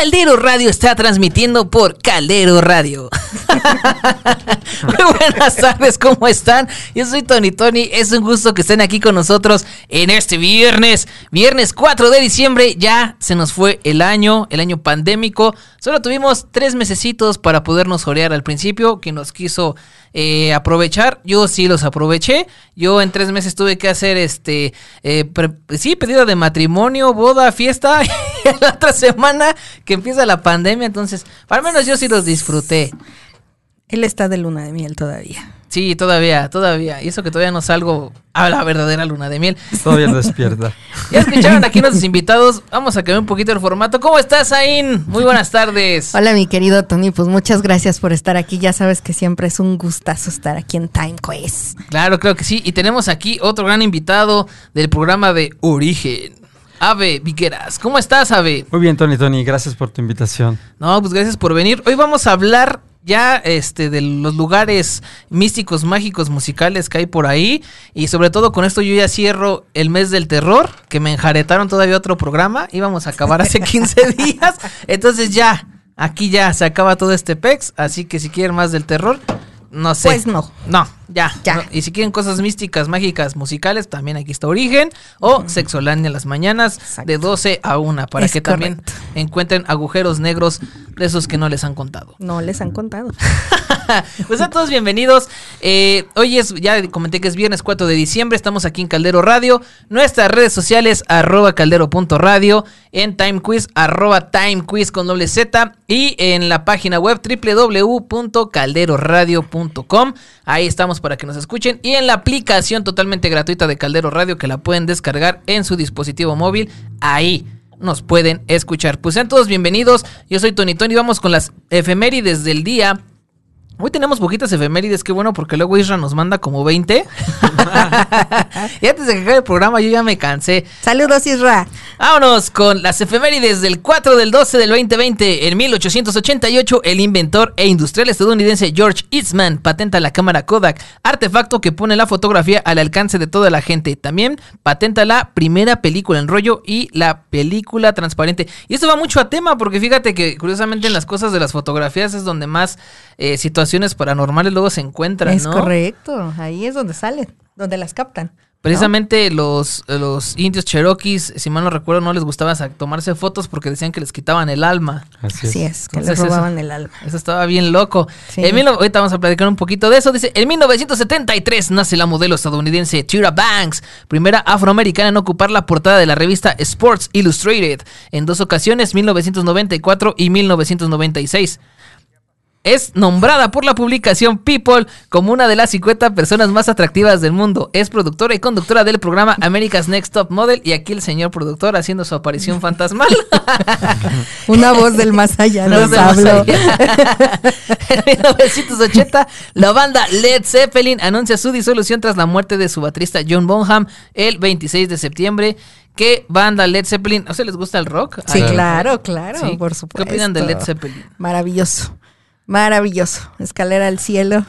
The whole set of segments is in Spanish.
Caldero Radio está transmitiendo por Caldero Radio. Muy buenas tardes, ¿cómo están? Yo soy Tony Tony, es un gusto que estén aquí con nosotros en este viernes, viernes 4 de diciembre, ya se nos fue el año, el año pandémico, solo tuvimos tres mesecitos para podernos orear al principio, que nos quiso eh, aprovechar, yo sí los aproveché, yo en tres meses tuve que hacer este, eh, sí, pedido de matrimonio, boda, fiesta, y la otra semana que empieza la pandemia, entonces, al menos yo sí los disfruté. Él está de luna de miel todavía. Sí, todavía, todavía. Y eso que todavía no salgo a la verdadera luna de miel. Todavía no despierta. ya escucharon aquí nuestros invitados. Vamos a cambiar un poquito el formato. ¿Cómo estás, Ain? Muy buenas tardes. Hola, mi querido Tony. Pues muchas gracias por estar aquí. Ya sabes que siempre es un gustazo estar aquí en Time Quest. Claro, creo que sí. Y tenemos aquí otro gran invitado del programa de Origen. Ave Vigueras. ¿Cómo estás, Ave? Muy bien, Tony, Tony. Gracias por tu invitación. No, pues gracias por venir. Hoy vamos a hablar ya este de los lugares místicos, mágicos, musicales que hay por ahí. Y sobre todo con esto yo ya cierro el mes del terror, que me enjaretaron todavía otro programa, íbamos a acabar hace 15 días, entonces ya, aquí ya se acaba todo este pex, así que si quieren más del terror, no sé. Pues no. No, ya. ya. Y si quieren cosas místicas, mágicas, musicales, también aquí está Origen. O Sexolandia las mañanas de 12 a 1 para que también encuentren agujeros negros de esos que no les han contado. No les han contado. pues a todos bienvenidos. Eh, hoy es, ya comenté que es viernes 4 de diciembre. Estamos aquí en Caldero Radio. Nuestras redes sociales, arroba caldero.radio. En Time Quiz, arroba Time Quiz con doble Z. Y en la página web www.calderoradio.com. Ahí estamos para que nos escuchen. Y en la aplicación totalmente gratuita de Caldero Radio que la pueden descargar en su dispositivo móvil. Ahí nos pueden escuchar. Pues sean todos bienvenidos. Yo soy Tony Tony. Vamos con las efemérides del día. Hoy tenemos poquitas efemérides, qué bueno, porque luego Isra nos manda como 20. y antes de que acabe el programa, yo ya me cansé. Saludos, Isra. Vámonos con las efemérides del 4 del 12 del 2020. En 1888, el inventor e industrial estadounidense George Eastman patenta la cámara Kodak, artefacto que pone la fotografía al alcance de toda la gente. También patenta la primera película en rollo y la película transparente. Y esto va mucho a tema, porque fíjate que curiosamente en las cosas de las fotografías es donde más eh, situaciones paranormales luego se encuentran, es correcto, ahí es donde salen, donde las captan. Precisamente los, los indios cherokees, si mal no recuerdo, no les gustaba tomarse fotos porque decían que les quitaban el alma. Así es, que les robaban el alma. Eso estaba bien loco. ahorita vamos a platicar un poquito de eso. Dice, en 1973 nace la modelo estadounidense Tyra Banks, primera afroamericana en ocupar la portada de la revista Sports Illustrated, en dos ocasiones, 1994 y 1996 es nombrada por la publicación People como una de las 50 personas más atractivas del mundo. Es productora y conductora del programa America's Next Top Model y aquí el señor productor haciendo su aparición fantasmal. una voz del más allá nos habló. en 1980, la banda Led Zeppelin anuncia su disolución tras la muerte de su baterista John Bonham el 26 de septiembre. ¿Qué banda Led Zeppelin? ¿A ustedes les gusta el rock? Sí, claro, claro, por supuesto. ¿Qué opinan de Led Zeppelin? Maravilloso. Maravilloso. Escalera al cielo.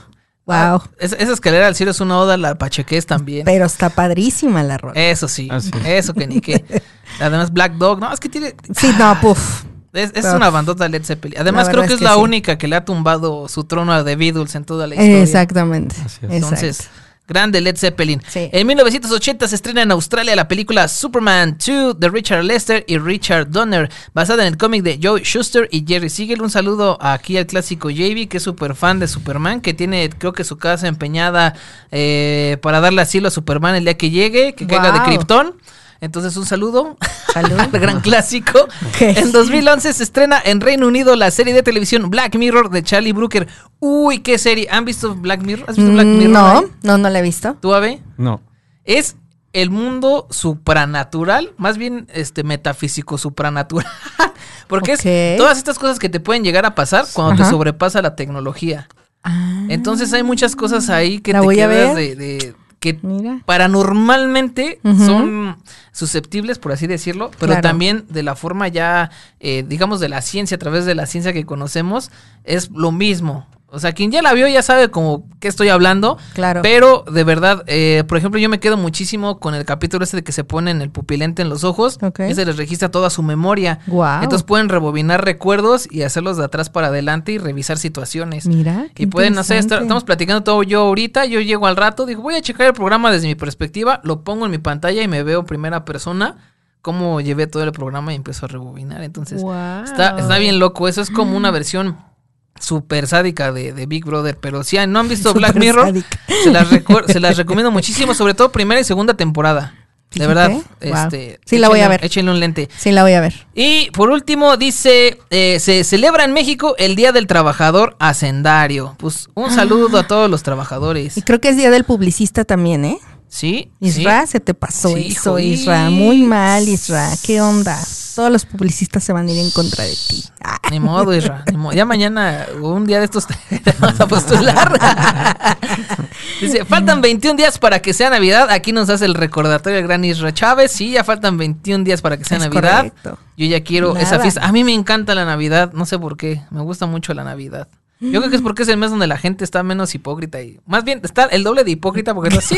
Wow. Ah, esa, escalera al cielo es una oda a la pachequés también. Pero está padrísima la rola. Eso sí. Ah, eso que ni que. Además, Black Dog. No, es que tiene. Sí, no, puff. Es, una bandota Led Zeppelin. Además, creo que es, la única que le ha tumbado su trono a The Beatles en toda la historia. Exactamente. Entonces, Grande Led Zeppelin. En 1980 se estrena en Australia la película Superman 2 de Richard Lester y Richard Donner, basada en el cómic de Joe Schuster y Jerry Siegel. Un saludo aquí al clásico JV, que es súper fan de Superman, que tiene creo que su casa empeñada eh, para darle asilo a Superman el día que llegue, que caiga de Krypton. Entonces, un saludo. Saludo. gran clásico. En 2011 se estrena en Reino Unido la serie de televisión Black Mirror de Charlie Brooker. Uy, qué serie. ¿Han visto Black Mirror? ¿Has visto Black mm, Mirror? No, no, no la he visto. ¿Tú, Ave? No. Es el mundo supranatural, más bien este metafísico supranatural. Porque es todas estas cosas que te pueden llegar a pasar cuando te sobrepasa la tecnología. Ah. Entonces hay muchas cosas ahí que te quedas de que paranormalmente son susceptibles, por así decirlo, pero también de la forma ya, eh, digamos, de la ciencia, a través de la ciencia que conocemos, es lo mismo. O sea, quien ya la vio ya sabe como qué estoy hablando. Claro. Pero de verdad, eh, por ejemplo, yo me quedo muchísimo con el capítulo este de que se ponen el pupilente en los ojos. Ok. Y se les registra toda su memoria. Guau. Entonces pueden rebobinar recuerdos y hacerlos de atrás para adelante y revisar situaciones. Mira. qué Y pueden, no sé, estar- estamos platicando todo yo ahorita, yo llego al rato, digo, voy a checar el programa desde mi perspectiva, lo pongo en mi pantalla y me veo primera persona cómo llevé todo el programa y empiezo a rebobinar. Entonces, Guau. está, está bien loco. Eso es como una versión súper sádica de, de Big Brother. Pero si no han visto Black Mirror, sádica. se las, se las recomiendo muchísimo, sobre todo primera y segunda temporada. De verdad, este, Sí, la voy a échenle- ver. Échenle un lente. Sí, la voy a ver. Y por último, dice, eh, se celebra en México el Día del Trabajador Hacendario. Pues un saludo a todos los trabajadores. Y creo que es día del publicista también, ¿eh? Sí, Isra, sí. se te pasó Sí, eso, hijo, Isra. Muy mal, Isra. ¿Qué onda? Todos los publicistas se van a ir en contra de ti. Ah. Ni modo, Isra. ni modo. Ya mañana, un día de estos, te vamos a postular. Dice, faltan 21 días para que sea Navidad. Aquí nos hace el recordatorio el gran Isra Chávez. Sí, ya faltan 21 días para que sea Es Navidad. correcto. Yo ya quiero esa fiesta. A mí me encanta la Navidad, no sé por qué. Me gusta mucho la Navidad. Yo creo que es porque es el mes donde la gente está menos hipócrita y más bien está el doble de hipócrita porque no sí,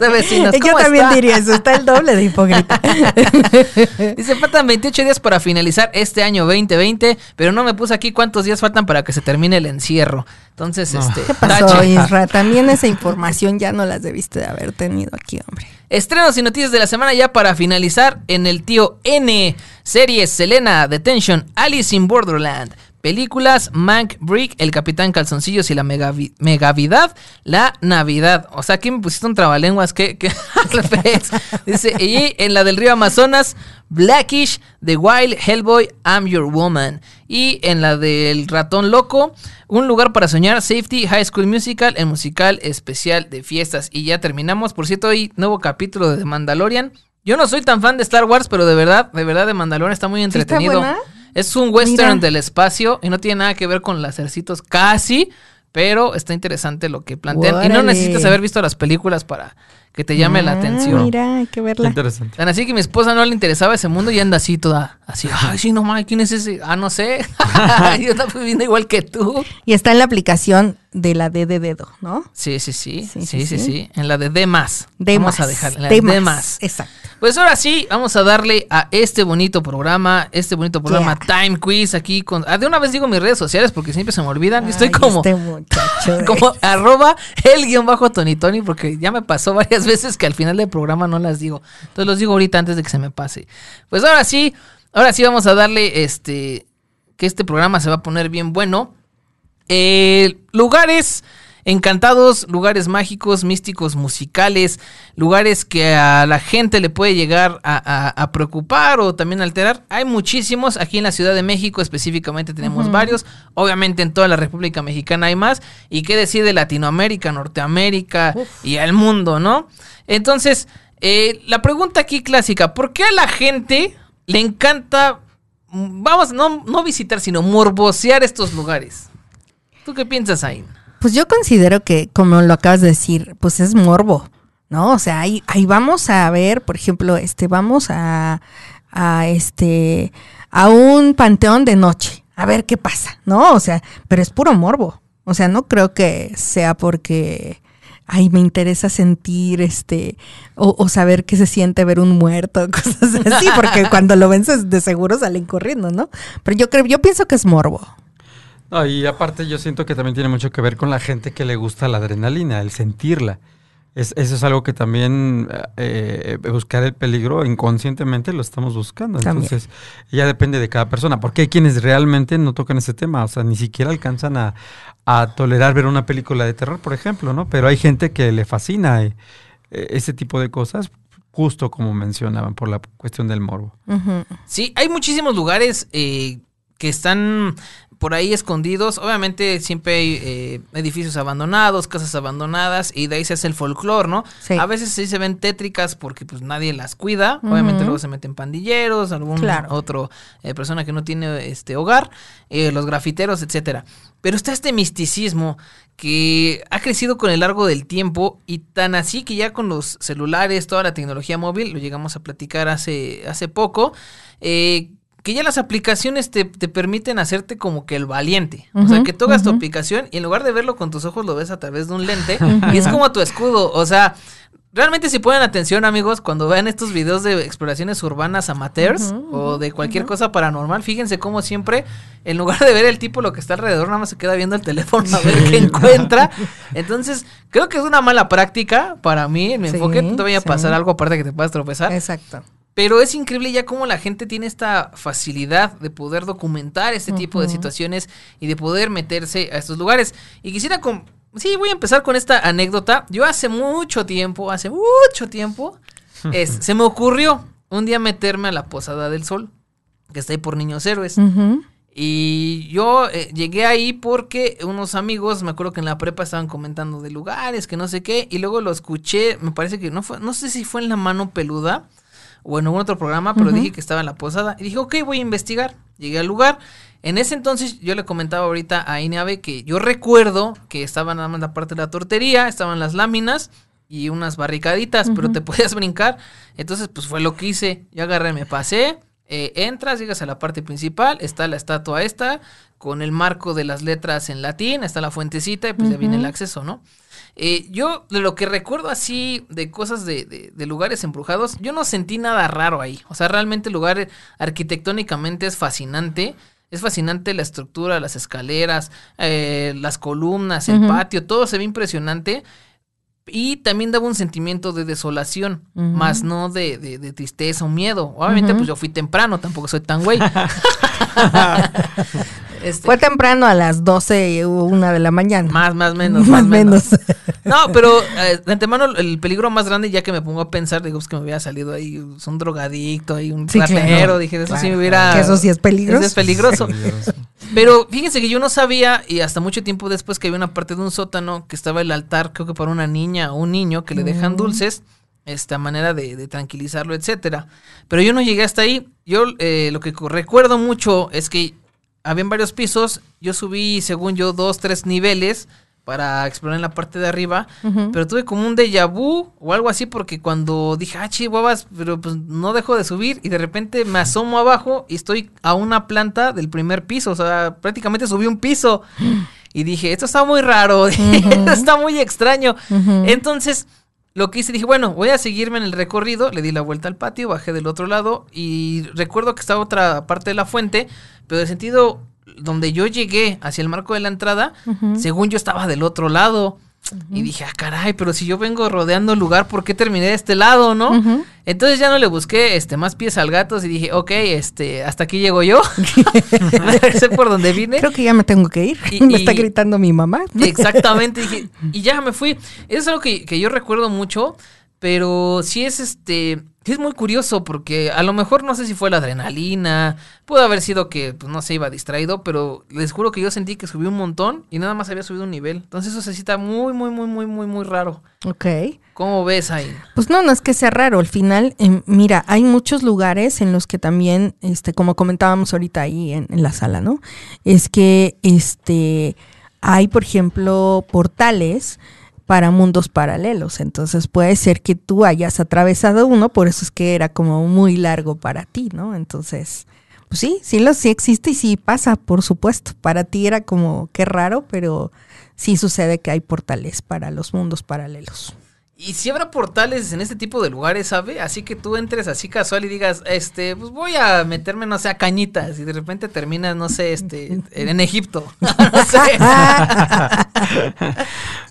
de vecinos. Yo ¿cómo también está? diría eso, está el doble de hipócrita. Dice, faltan 28 días para finalizar este año 2020, pero no me puse aquí cuántos días faltan para que se termine el encierro. Entonces, No. este, ¿Qué pasó. Isra? También esa información ya no las debiste de haber tenido aquí, hombre. Estrenos y noticias de la semana ya para finalizar en el tío N. Series Selena, Detention, Alice in Borderland. Películas, Mank, Brick, El Capitán Calzoncillos y la Megavi- Megavidad, La Navidad. O sea, aquí me pusiste un trabalenguas que... que. Dice, y en la del río Amazonas, Blackish, The Wild, Hellboy, I'm Your Woman. Y en la del ratón loco, Un lugar para soñar, Safety, High School Musical, el musical especial de fiestas. Y ya terminamos. Por cierto, hoy nuevo capítulo de The Mandalorian. Yo no soy tan fan de Star Wars, pero de verdad, de verdad, The Mandalorian está muy ¿Sí está entretenido. buena? Es un western Mira. del espacio y no tiene nada que ver con lacercitos casi, pero está interesante lo que plantean. Y no necesitas haber visto las películas para que te llame la Ah, atención. Mira, hay que Qué verla. interesante. Tan así que mi esposa no le interesaba ese mundo y anda así toda, así, ay, sí, no mames, ¿quién es ese? Ah, no sé. Yo estaba viviendo igual que tú. Y está en la aplicación de la D de dedo, ¿no? Sí, sí, sí, sí, Sí, sí, sí, sí, sí. En la de D más. D Vamos más. a dejar en la de D más. Exacto. Pues ahora sí, vamos a darle a este bonito programa, este bonito programa Yeah. Time Quiz aquí con... Ah, de una vez digo mis redes sociales porque siempre se me olvidan. Estoy como... Este muchacho. Como arroba el guion bajo Tony Tony, porque ya me pasó varias veces que al final del programa no las digo. Entonces los digo ahorita antes de que se me pase. Pues ahora sí, ahora sí vamos a darle este. Que este programa se va a poner bien bueno. Eh, lugares encantados, lugares mágicos, místicos, musicales, lugares que a la gente le puede llegar a, a- a preocupar o también alterar. Hay muchísimos, aquí en la Ciudad de México específicamente tenemos varios, obviamente en toda la República Mexicana hay más, y qué decir de Latinoamérica, Norteamérica y el mundo, ¿no? Entonces, eh, la pregunta aquí clásica, ¿por qué a la gente le encanta, mm, vamos, no, no visitar, sino morbosear estos lugares? ¿Tú qué piensas ahí? Pues yo considero que, como lo acabas de decir, pues es morbo, ¿no? O sea, ahí, vamos a ver, por ejemplo, este, vamos a, este, a un panteón de noche, a ver qué pasa, ¿no? O sea, pero es puro morbo. O sea, no creo que sea porque, ay, me interesa sentir, este, o, o saber qué se siente ver un muerto, cosas así, porque cuando lo ven de seguro salen corriendo, ¿no? Pero yo creo, yo pienso que es morbo. No, y aparte yo siento que también tiene mucho que ver con la gente que le gusta la adrenalina, el sentirla. Es, eso es algo que también eh, buscar el peligro inconscientemente lo estamos buscando. También. Entonces, ya depende de cada persona. Porque hay quienes realmente no tocan ese tema. O sea, ni siquiera alcanzan a, a tolerar ver una película de terror, por ejemplo, ¿no? Pero hay gente que le fascina eh, ese tipo de cosas, justo como mencionaban, por la cuestión del morbo. Sí, hay muchísimos lugares eh, que están por ahí escondidos. Obviamente siempre hay eh, edificios abandonados, casas abandonadas y de ahí se hace el folclore, ¿no? Sí. A veces sí se ven tétricas porque pues nadie las cuida. Obviamente luego se meten pandilleros, algún Claro. otro eh, persona que no tiene este hogar, eh, los grafiteros, etcétera. Pero está este misticismo que ha crecido con el largo del tiempo y tan así que ya con los celulares, toda la tecnología móvil, lo llegamos a platicar hace, hace poco, eh, que ya las aplicaciones te, te permiten hacerte como que el valiente. o sea, que tú hagas tu aplicación y en lugar de verlo con tus ojos lo ves a través de un lente y es como tu escudo. O sea, realmente si ponen atención amigos, cuando vean estos videos de exploraciones urbanas amateurs o de cualquier cosa paranormal, fíjense cómo siempre, en lugar de ver el tipo lo que está alrededor, nada más se queda viendo el teléfono a ver qué encuentra. Entonces, creo que es una mala práctica para mí, en mi Sí, enfoque, no te vaya a sí. pasar algo aparte que te puedas tropezar. Exacto. Pero es increíble ya cómo la gente tiene esta facilidad de poder documentar este tipo de situaciones y de poder meterse a estos lugares. Y quisiera con... Sí, voy a empezar con esta anécdota. Yo hace mucho tiempo, hace mucho tiempo, es, se me ocurrió un día meterme a la Posada del Sol, que está ahí por Niños Héroes. Y yo eh, llegué ahí porque unos amigos, me acuerdo que en la prepa estaban comentando de lugares, que no sé qué, y luego lo escuché, me parece que no fue, no sé si fue en La Mano Peluda o en algún otro programa, pero dije que estaba en la posada. Y dije, ok, voy a investigar. Llegué al lugar. En ese entonces yo le comentaba ahorita a Ineave que yo recuerdo que estaba nada más la parte de la tortería, estaban las láminas y unas barricaditas, pero te podías brincar. Entonces, pues fue lo que hice. Yo agarré, me pasé, eh, entras, llegas a la parte principal, está la estatua esta, con el marco de las letras en latín, está la fuentecita y pues ya viene el acceso, ¿no? Eh, yo de lo que recuerdo así de cosas de, de- de lugares embrujados, yo no sentí nada raro ahí. O sea, realmente el lugar arquitectónicamente es fascinante. Es fascinante la estructura, las escaleras, eh, las columnas, el patio, todo se ve impresionante. Y también daba un sentimiento de desolación, más no de, de- de tristeza o miedo. Obviamente, pues yo fui temprano, tampoco soy tan güey. Este, Fue temprano a las 12 o una de la mañana. más, más, menos. Más menos. No, pero eh, de antemano el peligro más grande, ya que me pongo a pensar, digo, es que me hubiera salido ahí pues, un drogadicto, ahí un Sí, ratero, claro, dije, eso sí me hubiera... Que eso sí es peligroso. Eso es peligroso. Peligroso. Pero fíjense que yo no sabía, y hasta mucho tiempo después que había una parte de un sótano que estaba el altar, creo que para una niña o un niño que le dejan Mm. dulces, esta manera de, de tranquilizarlo, etcétera. Pero yo no llegué hasta ahí. Yo eh, lo que recuerdo mucho es que habían varios pisos. Yo subí, según yo, dos, tres niveles para explorar en la parte de arriba. Pero tuve como un déjà vu o algo así porque cuando dije, ah, chihuahuas, pero pues no dejo de subir y de repente me asomo abajo y estoy a una planta del primer piso, o sea, prácticamente subí un piso y dije, esto está muy raro, está muy extraño. Entonces, lo que hice, dije, bueno, voy a seguirme en el recorrido, le di la vuelta al patio, bajé del otro lado y recuerdo que estaba otra parte de la fuente, pero de sentido donde yo llegué hacia el marco de la entrada, según yo estaba del otro lado. Y dije, ah, caray, pero si yo vengo rodeando el lugar, ¿por qué terminé de este lado, no? Entonces ya no le busqué este más pies al gato y dije, ok, este, hasta aquí llego yo. sé por dónde vine. Creo que ya me tengo que ir. Y- me y- está gritando mi mamá. Exactamente, dije, y ya me fui. Eso es algo que, que yo recuerdo mucho, pero sí es este, es muy curioso porque a lo mejor no sé si fue la adrenalina, pudo haber sido que pues, no se iba distraído, pero les juro que yo sentí que subí un montón y nada más había subido un nivel. Entonces eso se cita muy, muy, muy, muy, muy, muy raro. Ok. ¿Cómo ves ahí? Pues no, no es que sea raro. Al final, em, mira, hay muchos lugares en los que también, este, como comentábamos ahorita ahí en, en la sala, ¿no? Es que este hay, por ejemplo, portales para mundos paralelos. Entonces puede ser que tú hayas atravesado uno, por eso es que era como muy largo para ti, ¿no? Entonces, pues sí, sí, lo, sí existe y sí pasa, por supuesto. Para ti era como qué raro, pero sí sucede que hay portales para los mundos paralelos. Y si habrá portales en este tipo de lugares, ¿sabe? Así que tú entres así casual y digas, este, pues voy a meterme, no sé, a cañitas y de repente terminas, no sé, este, en Egipto. no sé.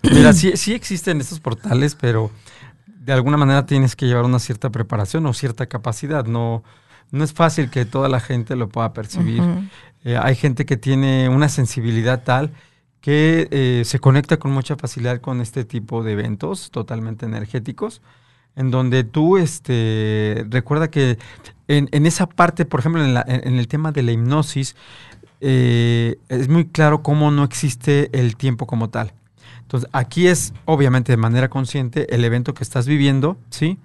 Mira, sí, sí existen estos portales, pero de alguna manera tienes que llevar una cierta preparación o cierta capacidad. No, no es fácil que toda la gente lo pueda percibir. Eh, hay gente que tiene una sensibilidad tal que eh, se conecta con mucha facilidad con este tipo de eventos totalmente energéticos, en donde tú, este, recuerda que en, en esa parte, por ejemplo, en, la- en- el tema de la hipnosis, eh, es muy claro cómo no existe el tiempo como tal. Entonces, aquí es, obviamente, de manera consciente, el evento que estás viviendo, ¿sí?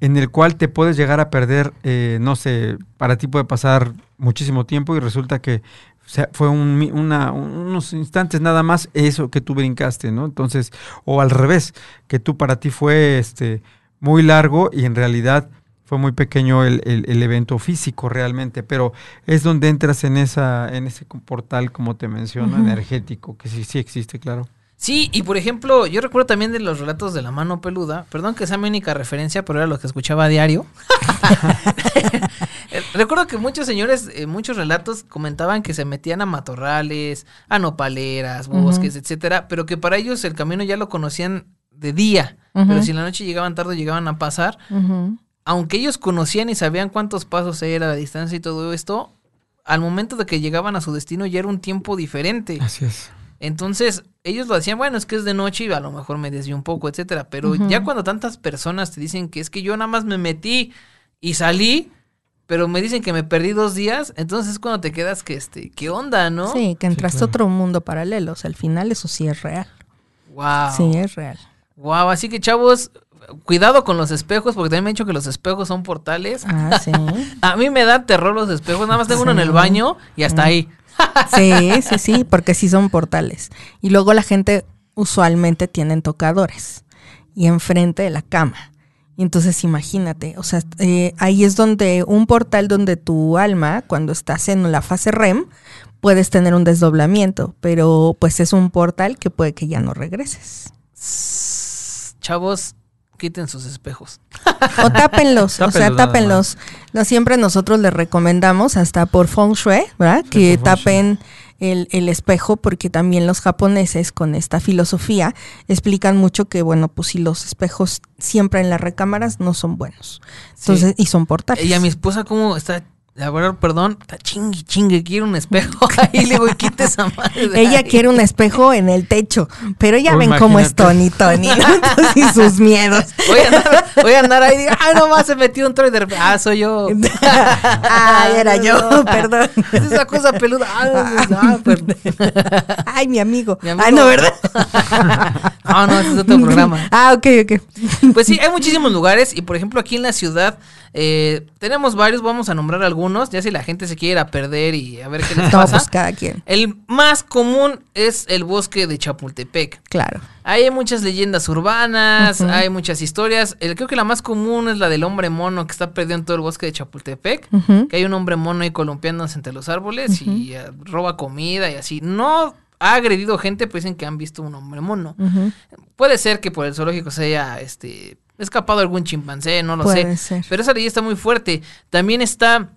En el cual te puedes llegar a perder, eh, no sé, para ti puede pasar muchísimo tiempo y resulta que o sea, fue un una- unos instantes nada más eso que tú brincaste, ¿no? Entonces, o al revés, que tú para ti fue este muy largo y en realidad fue muy pequeño el, el- el evento físico realmente, pero es donde entras en esa en ese portal, como te menciono, energético, que sí, sí existe, claro. Sí, y por ejemplo, yo recuerdo también de los relatos de la mano peluda, perdón que sea mi única referencia, pero era lo que escuchaba a diario. Recuerdo que muchos señores, eh, muchos relatos comentaban que se metían a matorrales, a nopaleras, bosques, etcétera, pero que para ellos el camino ya lo conocían de día, pero si en la noche llegaban tarde llegaban a pasar, aunque ellos conocían y sabían cuántos pasos era la distancia y todo esto, al momento de que llegaban a su destino ya era un tiempo diferente. Así es. Entonces, ellos lo hacían, bueno, es que es de noche y a lo mejor me desvió un poco, etcétera. Pero ya cuando tantas personas te dicen que es que yo nada más me metí y salí, pero me dicen que me perdí dos días, entonces es cuando te quedas que este, ¿qué onda, no? Sí, que entraste claro. a otro mundo paralelo. O sea, al final eso sí es real. Wow. Sí, es real. Wow, así que chavos, cuidado con los espejos, porque también me han dicho que los espejos son portales. Ah, sí. A mí me dan terror los espejos, nada más tengo uno en el baño y hasta ahí. Sí, sí, sí, porque sí son portales. Y luego la gente usualmente tienen tocadores y enfrente de la cama. Y entonces imagínate, o sea, eh, ahí es donde un portal donde tu alma, cuando estás en la fase REM, puedes tener un desdoblamiento, pero pues es un portal que puede que ya no regreses. Chavos, quiten sus espejos. O tápenlos, o sea, Tápenlos. No siempre nosotros les recomendamos, hasta por feng shui, ¿verdad? Que tapen el, el espejo, porque también los japoneses con esta filosofía explican mucho que, bueno, pues si los espejos siempre en las recámaras no son buenos. Entonces, y son portales. Y a mi esposa, como está, la verdad, perdón, está chingue, chingue, quiere un espejo. Ahí le digo, y quita esa madre. de Ella ahí". quiere un espejo en el techo, pero ya Oh, ven cómo es Tony, imagínate. Tony, ¿no? Y sus miedos. Voy a andar, voy a andar ahí y digo, ah, nomás se metió un troll de repente. Ah, soy yo. Ay, era yo, perdón. Es esa cosa peluda. Ah, ah, perdón. Ay, mi amigo. Mi amigo. Ah, no, ¿verdad? Ah, no, ese es otro programa. Ah, ok, ok. Pues sí, hay muchísimos lugares y por ejemplo aquí en la ciudad eh, tenemos varios, vamos a nombrar algunos, ya si la gente se quiere ir a perder y a ver qué les No, pasa. pues cada quien. El más común es el bosque de Chapultepec. Claro. Hay muchas leyendas urbanas, hay muchas historias. El, creo que la más común es la del hombre mono que está perdido en todo el bosque de Chapultepec. Que hay un hombre mono ahí columpiándose entre los árboles y eh, roba comida y así. No ha agredido gente, pero dicen que han visto un hombre mono. Puede ser que por el zoológico se haya este, escapado algún chimpancé, no lo Puede sé. ser. Pero esa leyenda está muy fuerte. También está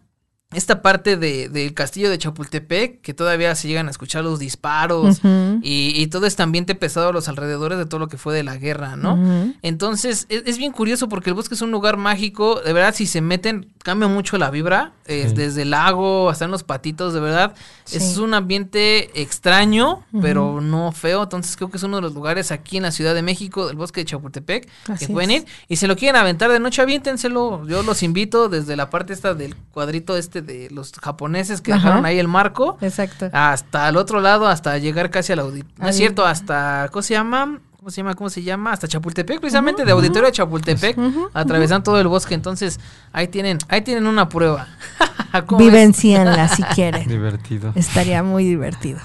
esta parte de- del castillo de Chapultepec, que todavía se llegan a escuchar los disparos y, y todo este ambiente pesado a los alrededores de todo lo que fue de la guerra, ¿no? Entonces, es, es bien curioso porque el bosque es un lugar mágico. De verdad, si se meten, cambia mucho la vibra. es Sí. desde el lago hasta en los patitos, de verdad. Sí. Es un ambiente extraño, pero no feo. Entonces, creo que es uno de los lugares aquí en la Ciudad de México, del bosque de Chapultepec, Así que pueden es. ir. Y si lo quieren aventar de noche, aviéntenselo. Yo los invito desde la parte esta del cuadrito este de los japoneses que Ajá. dejaron ahí el marco. Exacto. Hasta el otro lado, hasta llegar casi al auditorio. No es cierto, hasta. ¿Cómo se llama? ¿Cómo se llama? ¿Cómo se llama? Hasta Chapultepec, precisamente, de auditorio a Chapultepec, Ujú, atravesando todo el bosque. Entonces, ahí tienen, ahí tienen una prueba. Vivencienla si quieren. Divertido. Estaría muy divertido.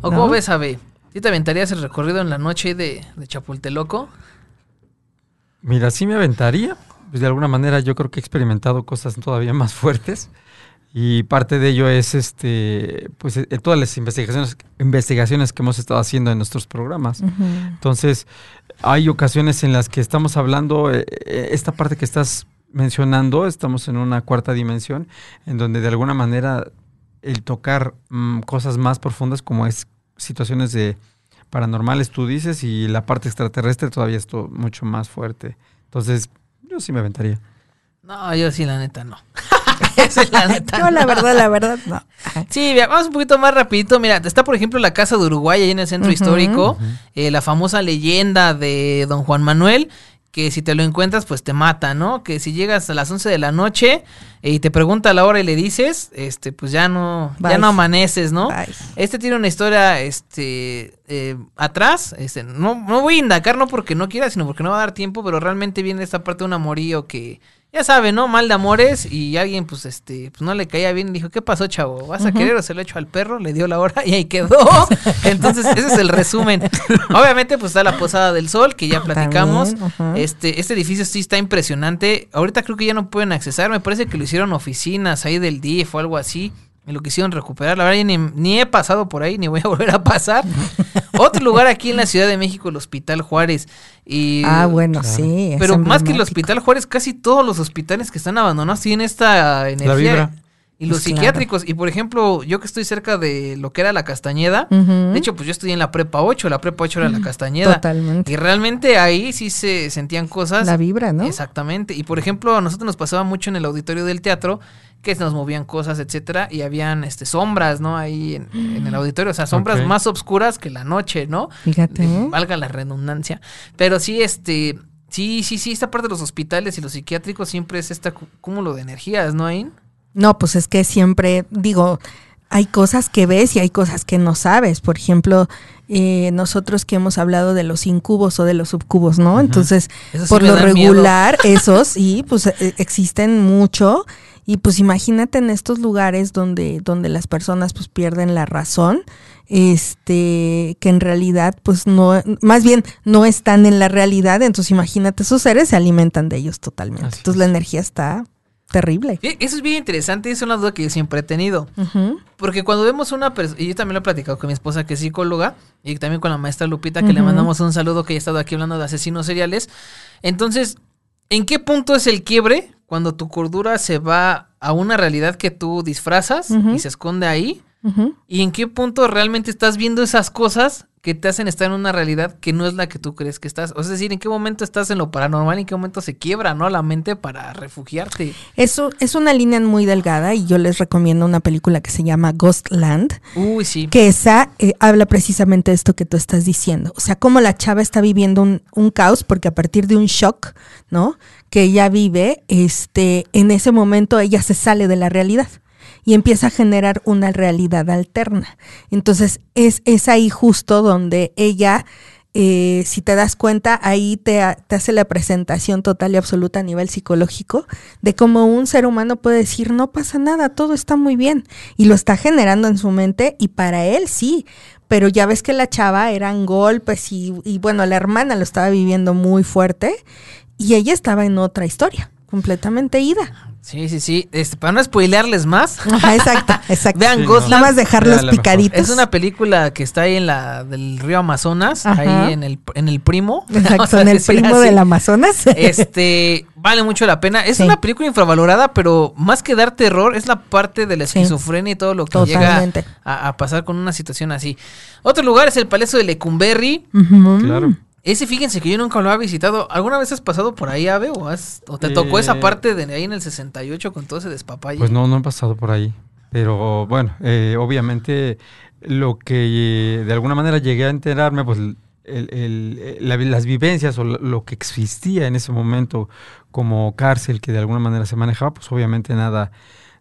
¿O cómo ves, Abe? ¿Sí te aventarías el recorrido en la noche de, de Chapulteloco? Mira, sí me aventaría. Pues de alguna manera yo creo que he experimentado cosas todavía más fuertes. Y parte de ello es este, pues eh, todas las investigaciones, investigaciones que hemos estado haciendo en nuestros programas. Entonces, hay ocasiones en las que estamos hablando, eh, eh, esta parte que estás mencionando, estamos en una cuarta dimensión, en donde de alguna manera el tocar mm, cosas más profundas como es situaciones de paranormales, tú dices, y la parte extraterrestre todavía es to- mucho más fuerte. Entonces, yo sí me aventaría. No, yo sí, la neta, no. Esa es la neta. Yo la no. verdad, la verdad, no. Sí, mira, vamos un poquito más rapidito. Mira, está por ejemplo la Casa de Uruguay ahí en el centro histórico. eh, la famosa leyenda de Don Juan Manuel. Que si te lo encuentras, pues te mata, ¿no? Que si llegas a las 11 de la noche eh, y te pregunta la hora y le dices, este, pues ya no, ya no amaneces, ¿no? Este tiene una historia, este, eh, atrás, este, no, no voy a indagar, no porque no quiera, sino porque no va a dar tiempo, pero realmente viene esta parte de un amorío que, ya sabe, ¿no? Mal de amores y alguien, pues, este, pues no le caía bien y dijo, ¿qué pasó, chavo? ¿Vas a querer o se lo echo al perro? Le dio la hora y ahí quedó. Entonces, ese es el resumen. Obviamente, pues está la Posada del Sol, que ya platicamos. También, ajá. Este, este edificio sí está impresionante. Ahorita creo que ya no pueden accesar. Me parece que lo hicieron oficinas ahí del DIF o algo así. Y lo quisieron recuperar. La verdad, ya ni, ni he pasado por ahí, ni voy a volver a pasar. Otro lugar aquí en la Ciudad de México, el Hospital Juárez. Y, Ah, bueno, Claro. sí. es Pero más que el. Hospital Juárez, casi todos los hospitales que están abandonados tienen esta energía. vibra. Y los Pues claro. psiquiátricos. Y por ejemplo, yo que estoy cerca de lo que era la Castañeda. De hecho, pues yo estudié en la prepa 8. La prepa 8 era la Castañeda. Totalmente. Y realmente ahí sí se sentían cosas. La vibra, ¿no? Exactamente. Y por ejemplo, a nosotros nos pasaba mucho en el auditorio del teatro que se nos movían cosas, etcétera, y habían este sombras, ¿no? Ahí en, en el auditorio, o sea, sombras más oscuras que la noche, ¿no? Fíjate. De- ¿eh? valga la redundancia. Pero sí, este, sí, sí, sí, esta parte de los hospitales y los psiquiátricos siempre es este cúmulo de energías, ¿no, Ain? No, pues es que siempre, digo, hay cosas que ves y hay cosas que no sabes. Por ejemplo, eh, nosotros que hemos hablado de los incubos o de los subcubos, ¿no? Entonces, sí por lo miedo. regular, esos sí, pues eh, existen mucho. Y pues imagínate en estos lugares donde, donde las personas pues pierden la razón, este, que en realidad pues no, más bien no están en la realidad, entonces imagínate, esos seres se alimentan de ellos totalmente. Así entonces la energía está terrible. Eso es bien interesante, es una duda que yo siempre he tenido. Porque cuando vemos una persona, y yo también lo he platicado con mi esposa que es psicóloga, y también con la maestra Lupita, que le mandamos un saludo, que ha estado aquí hablando de asesinos seriales. Entonces, ¿en qué punto es el quiebre cuando tu cordura se va a una realidad que tú disfrazas y se esconde ahí? ¿Y en qué punto realmente estás viendo esas cosas que te hacen estar en una realidad que no es la que tú crees que estás? O sea, es decir, ¿en qué momento estás en lo paranormal y en qué momento se quiebra, ¿no? La mente para refugiarte. Eso es una línea muy delgada y yo les recomiendo una película que se llama Ghostland, Uy, sí. que esa eh, habla precisamente de esto que tú estás diciendo. O sea, cómo la chava está viviendo un, un caos porque a partir de un shock, ¿no? Que ella vive, este, en ese momento ella se sale de la realidad y empieza a generar una realidad alterna. Entonces es, es ahí justo donde ella, eh, si te das cuenta, ahí te, te hace la presentación total y absoluta a nivel psicológico de cómo un ser humano puede decir, no pasa nada, todo está muy bien. Y lo está generando en su mente y para él sí. Pero ya ves que la chava eran golpes y, y bueno, la hermana lo estaba viviendo muy fuerte y ella estaba en otra historia, completamente ida. Sí, sí, sí. Este, para no spoilearles más, Ajá, exacto, exacto. Vean Sí, no. Ghostland. Nada más dejarlos picaditos. Es una película que está ahí en la del río Amazonas, Ajá. ahí en el, en el primo. Exacto, en el primo así. del Amazonas. Este, vale mucho la pena. Es Sí. una película infravalorada, pero más que dar terror, es la parte de la Sí. esquizofrenia y todo lo que Totalmente. llega a, a pasar con una situación así. Otro lugar es el Palacio de Lecumberri. Claro. Ese, fíjense que yo nunca lo había visitado. ¿Alguna vez has pasado por ahí, Ave? ¿O, has- o te tocó Eh, esa parte de ahí en el 68 con todo ese despapalle? Pues no, no he pasado por ahí. Pero bueno, eh, obviamente lo que eh, de alguna manera llegué a enterarme, pues el- la- las vivencias o lo, lo que existía en ese momento como cárcel que de alguna manera se manejaba, pues obviamente nada,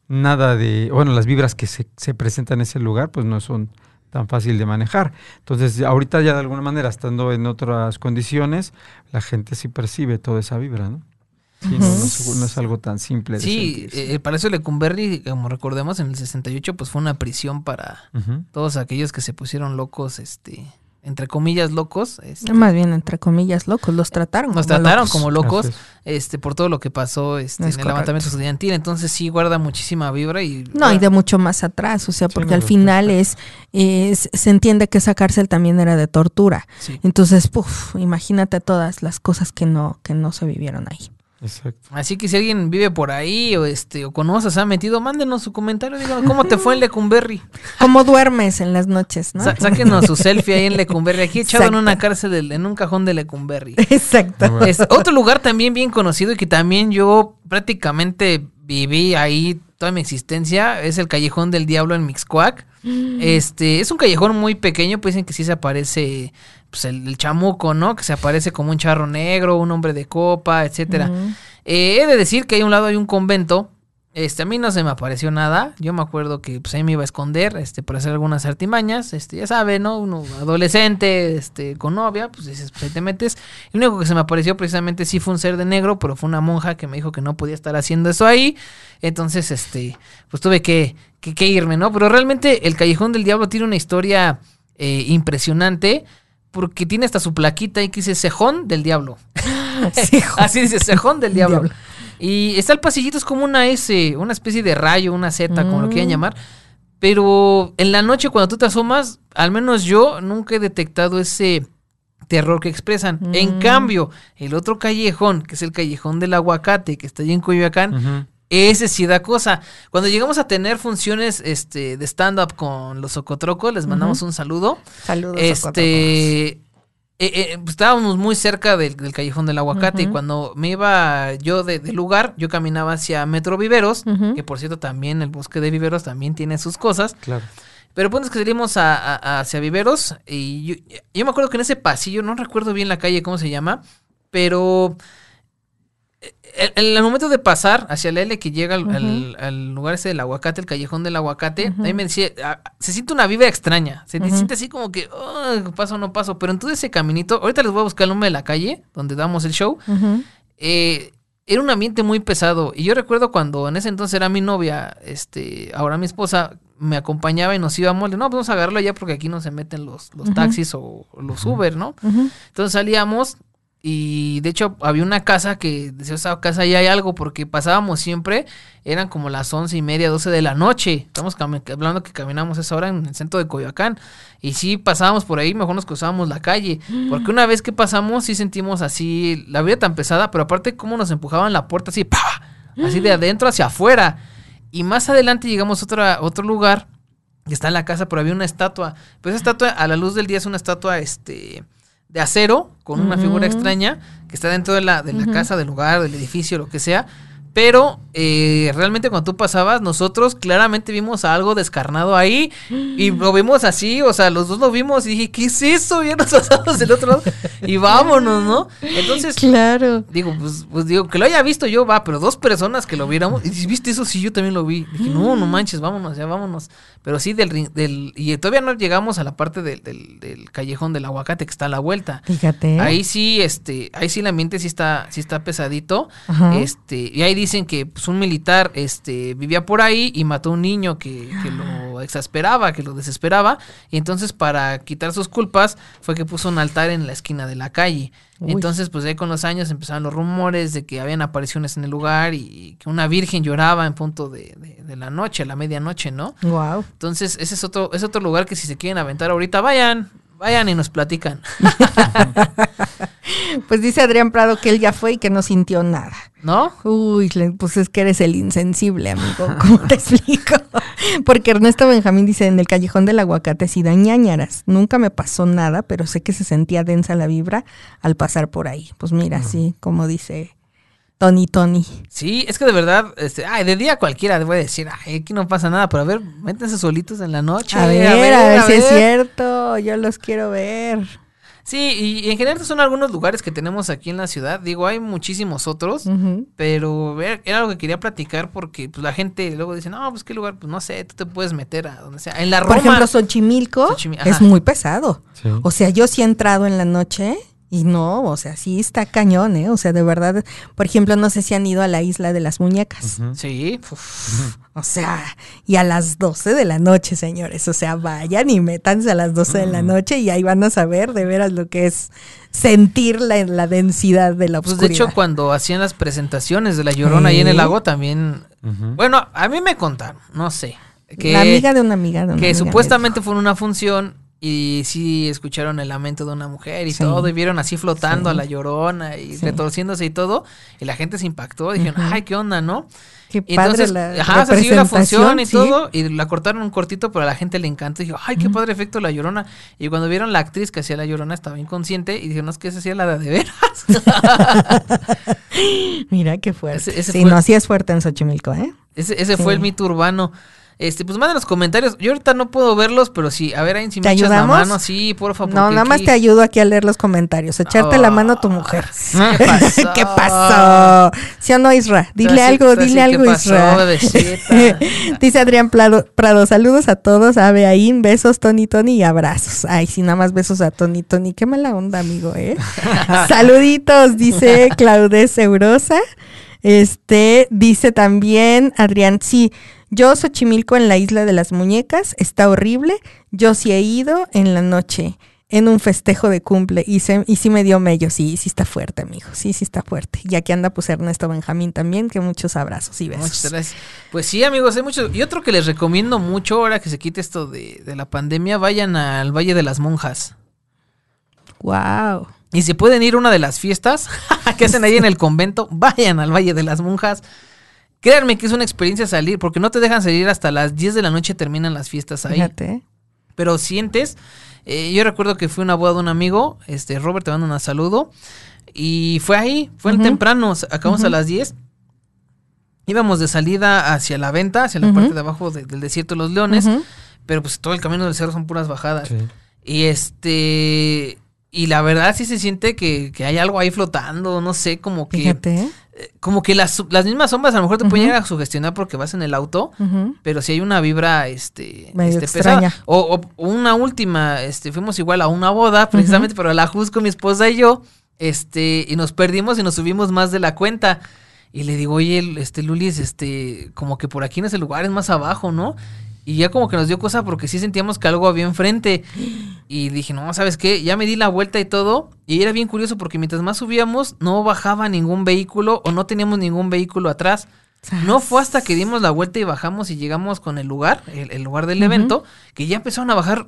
nada de, bueno, las vibras que se, se presentan en ese lugar, pues no son tan fácil de manejar. Entonces, ahorita ya de alguna manera, estando en otras condiciones, la gente sí percibe toda esa vibra, ¿no? Sí, no, no es, no es algo tan simple de Sí, sentirse. eh, el Palacio Lecumberri, como recordemos, en el 68, pues fue una prisión para todos aquellos que se pusieron locos, este, entre comillas locos, este, Más bien, entre comillas, locos. Los trataron. nos como trataron locos. como locos, este, por todo lo que pasó este, en el correcto. levantamiento estudiantil. Entonces sí guarda muchísima vibra y No, y de mucho más atrás, o sea, porque al final es, es- se entiende que esa cárcel también era de tortura. Sí. Entonces, puf, imagínate todas las cosas que no, que no se vivieron ahí. Exacto. Así que si alguien vive por ahí o este o conoce, se ha metido, mándenos su comentario, díganos cómo te fue en Lecumberri. ¿Cómo duermes en las noches, no? Sa- sáquenos su selfie ahí en Lecumberri, aquí echado en una cárcel, en un cajón de Lecumberri. Exacto. Es otro lugar también bien conocido y que también yo prácticamente viví ahí toda mi existencia es el Callejón del Diablo en Mixcoac. Este, es un callejón muy pequeño, pues dicen que sí se aparece pues el, el chamuco, ¿no? Que se aparece como un charro negro, un hombre de copa, etcétera. Eh, he de decir que hay un lado hay un convento Este, a mí no se me apareció nada. Yo me acuerdo que pues ahí me iba a esconder, este, para hacer algunas artimañas. Este, ya sabe, ¿no? Uno adolescente, este, con novia, pues dices, pues ahí te metes. El único que se me apareció precisamente sí fue un ser de negro, pero fue una monja que me dijo que no podía estar haciendo eso ahí. Entonces, este, pues tuve que, que, que irme, ¿no? Pero realmente el Callejón del Diablo tiene una historia eh, impresionante. Porque tiene hasta su plaquita ahí que dice Cejón del Diablo. Así dice, Cejón del Diablo. Diablo. Y está el pasillito, es como una S, una especie de rayo, una Z, como lo quieran Mm. llamar. Pero en la noche, cuando tú te asomas, al menos yo nunca he detectado ese terror que expresan. En Mm. cambio, el otro callejón, que es el callejón del aguacate, que está allí en Coyoacán, Ujú. ese sí da cosa. Cuando llegamos a tener funciones este, de stand-up con los Socotrocos, les mandamos un saludo. Saludos. Este. eh, eh, pues, estábamos muy cerca del, del callejón del aguacate y cuando me iba yo de, lugar, yo caminaba hacia Metro Viveros, que por cierto también el bosque de Viveros también tiene sus cosas, Claro. pero el punto es que salimos a- a- hacia Viveros y yo, yo me acuerdo que en ese pasillo, no recuerdo bien la calle, cómo se llama, pero en el momento de pasar hacia la L que llega al, al- al lugar ese del aguacate, el callejón del aguacate, Ujú. ahí me decía, ah, se siente una vibra extraña, se siente así como que, "Ah, paso o no paso, pero en todo ese caminito, ahorita les voy a buscar el nombre de la calle donde damos el show, eh, era un ambiente muy pesado. Y yo recuerdo cuando en ese entonces era mi novia, este, ahora mi esposa, me acompañaba y nos íbamos, no, pues vamos a agarrarlo allá porque aquí no se meten los, los taxis o los Uber, ¿no? Entonces salíamos y de hecho había una casa que decía, esa casa ya hay algo porque pasábamos siempre, eran como las once y media, doce de la noche. Estamos hablando que caminamos esa hora en el centro de Coyoacán. Y sí pasábamos por ahí, mejor nos cruzábamos la calle. Porque una vez que pasamos sí sentimos así la vida tan pesada, pero aparte cómo nos empujaban la puerta así, ¡pa! así de adentro hacia afuera. Y más adelante llegamos a otra- otro lugar que está en la casa, pero había una estatua. Pero esa estatua, a la luz del día, es una estatua este, de acero, con una figura extraña, que está dentro de la, de la casa, del lugar, del edificio, lo que sea. Pero eh, realmente cuando tú pasabas, nosotros claramente vimos a algo descarnado ahí y lo vimos así, o sea, los dos lo vimos y dije, ¿qué es eso? Y ya nos pasamos del otro lado y vámonos, ¿no? Entonces, Claro. Digo, pues, pues digo, que lo haya visto yo, va, pero dos personas que lo viéramos. Y si viste eso, sí, yo también lo vi. Dije, no, no manches, vámonos, ya vámonos. Pero sí, del, del y todavía no llegamos a la parte del, del, del callejón del aguacate que está a la vuelta. Fíjate. Ahí sí, este, ahí sí el ambiente sí está, sí está pesadito. Ajá. Este, y ahí dicen que pues, un militar, este, vivía por ahí y mató a un niño que, que lo exasperaba, que lo desesperaba. Y entonces, para quitar sus culpas, fue que puso un altar en la esquina de la calle. Uy. Entonces, pues ahí con los años empezaron los rumores de que habían apariciones en el lugar y que una virgen lloraba en punto de, de- de la noche, a la medianoche, ¿no? Wow. Entonces, ese es otro, es otro lugar que si se quieren aventar ahorita, vayan, vayan y nos platican. Pues dice Adrián Prado que él ya fue y que no sintió nada. ¿No? Uy, pues es que eres el insensible, amigo. ¿Cómo te explico? Porque Ernesto Benjamín dice, en el callejón del aguacate sí da ñañaras. Nunca me pasó nada, pero sé que se sentía densa la vibra al pasar por ahí. Pues mira, sí, como dice Tony Tony. Sí, es que de verdad, este, ay, de día cualquiera voy a decir, ay, aquí no pasa nada, pero a ver, métanse solitos en la noche. A ver, a ver, si es cierto, yo los quiero ver. Sí, y, y en general son algunos lugares que tenemos aquí en la ciudad. Digo, hay muchísimos otros. Ujú. Pero ver, era algo que quería platicar porque pues la gente luego dice, no, pues qué lugar, pues no sé, tú te puedes meter a donde sea. En la Roma. Por ejemplo, Xochimilco Xochimi- es ajá. muy pesado. Sí. O sea, yo sí he entrado en la noche y no, o sea, sí está cañón, ¿eh? O sea, de verdad, por ejemplo, no sé si han ido a la isla de las muñecas. Sí, uf, O sea, y a las 12 de la noche, señores. O sea, vayan y métanse a las 12 de la noche y ahí van a saber de veras lo que es sentir la, la densidad de la pues oscuridad. de hecho cuando hacían las presentaciones de la Llorona ahí en el lago también, bueno, a mí me contaron, no sé, que, la amiga de una amiga de una que amiga supuestamente fue en una función y sí escucharon el lamento de una mujer y Sí. todo, y vieron así flotando Sí. a la llorona y Sí. retorciéndose y todo, y la gente se impactó, dijeron, ay, ¿qué onda, no? Qué Y padre entonces, la ajá, se siguió la función y todo, y la cortaron un cortito, pero a la gente le encantó. Y dijo, ay, qué padre efecto la llorona. Y cuando vieron la actriz que hacía la llorona, estaba inconsciente y dijeron, no, es que esa hacía la de, de veras. Mira qué fuerte. Ese- ese sí, fue- no, sí es fuerte en Xochimilco, ¿eh? ese ese fue el mito urbano. Este, pues manden los comentarios. Yo ahorita no puedo verlos, pero sí, a ver, ahí si ¿Te me echas la ayudamos? mano, sí, por favor. No, nada más te ayudo aquí a leer los comentarios. Echarte la mano a tu mujer. ¿Qué pasó? ¿Qué pasó? ¿Sí o no, Isra? Dile algo, dile ¿qué algo, pasó, Isra. Dice Adrián Prado, Prado, saludos a todos, a Beaín, besos, Tony, Tony y abrazos. Ay, sí, nada más besos a Tony, Tony. Qué mala onda, amigo, ¿eh? Saluditos, dice Claudez Eurosa. Este, dice también Adrián, sí, yo Xochimilco en la isla de las muñecas, está horrible. Yo sí he ido en la noche en un festejo de cumple y, se, y sí me dio mello, sí, sí está fuerte, amigo, sí, sí está fuerte. Y aquí anda pues Ernesto Benjamín también, que muchos abrazos y besos. Muchas gracias. Pues sí, amigos, hay muchos. Y otro que les recomiendo mucho ahora que se quite esto de, de la pandemia, vayan al Valle de las Monjas. Wow. Y si pueden ir a una de las fiestas que hacen ahí en el convento, vayan al Valle de las Monjas. Créanme que es una experiencia salir, porque no te dejan salir hasta las 10 de la noche, terminan las fiestas ahí. Fíjate. Pero sientes, eh, yo recuerdo que fue una boda de un amigo, este Robert te mando un saludo, y fue ahí, fue en temprano, acabamos a las 10. Íbamos de salida hacia la venta, hacia la parte de abajo de- del desierto de los leones, pero pues todo el camino del cerro son puras bajadas. Sí. Y este. Y la verdad sí se siente que, que hay algo ahí flotando, no sé, como que. Fíjate. Como que las, las mismas sombras a lo mejor te pueden llegar a sugestionar porque vas en el auto. Pero si hay una vibra, este, Medio este, pesada. extraña. O, o una última, este, fuimos igual a una boda, precisamente, pero a la Jusco, mi esposa y yo, este, y nos perdimos y nos subimos más de la cuenta. Y le digo, oye, este, Lulis, este, como que por aquí no es el lugar, es más abajo, ¿no? Y ya como que nos dio cosa porque sí sentíamos que algo había enfrente. Y dije, no, ¿sabes qué? Ya me di la vuelta y todo. Y era bien curioso porque mientras más subíamos, no bajaba ningún vehículo o no teníamos ningún vehículo atrás. No fue hasta que dimos la vuelta y bajamos y llegamos con el lugar, el, el lugar del evento, que ya empezaron a bajar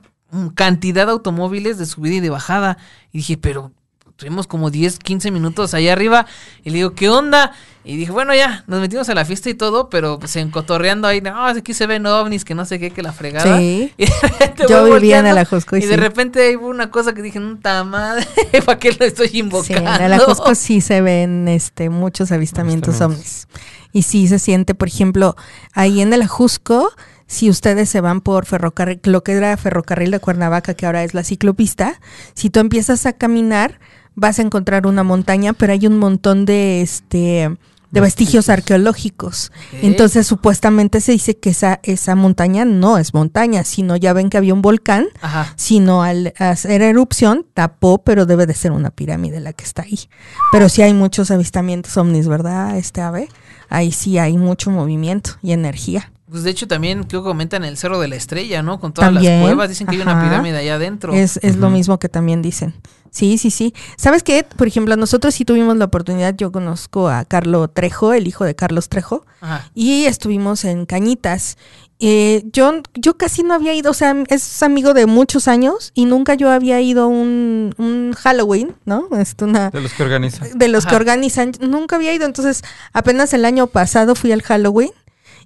cantidad de automóviles de subida y de bajada. Y dije, pero tuvimos como 10, 15 minutos allá arriba. Y le digo, ¿qué onda? Y dije, bueno, ya, nos metimos a la fiesta y todo, pero pues encotorreando ahí, no, aquí se ven ovnis, que no sé qué, que la fregada. Sí. Y de repente Yo vivía en volteando, el Ajusco y Y de sí. repente ahí hubo una cosa que dije, puta madre, ¿para qué lo estoy Sí, invocando? en el Ajusco sí se ven este, muchos avistamientos Avistamientos. ovnis. Y sí se siente, por ejemplo, ahí en el Ajusco, si ustedes se van por ferrocarril, lo que era ferrocarril de Cuernavaca, que ahora es la ciclopista, si tú empiezas a caminar, vas a encontrar una montaña, pero hay un montón de este de vestigios arqueológicos. Entonces, supuestamente se dice que esa, esa montaña no es montaña, sino ya ven que había un volcán Ajá. sino al hacer erupción tapó, pero debe de ser una pirámide la que está ahí. Pero sí hay muchos avistamientos ovnis, ¿verdad, este ave? Ahí sí hay mucho movimiento y energía. Pues de hecho también creo que comentan el Cerro de la Estrella, ¿no? Con todas También, las cuevas, dicen que hay una pirámide allá adentro. Es, es lo mismo que también dicen. Sí, sí, sí. ¿Sabes qué? Por ejemplo, nosotros sí tuvimos la oportunidad, yo conozco a Carlos Trejo, el hijo de Carlos Trejo, Ajá. y estuvimos en Cañitas. Eh, yo, yo casi no había ido, o sea, es amigo de muchos años y nunca yo había ido a un, un Halloween, ¿no? Este, una, De los que organizan. de los que organizan, nunca había ido, entonces apenas el año pasado fui al Halloween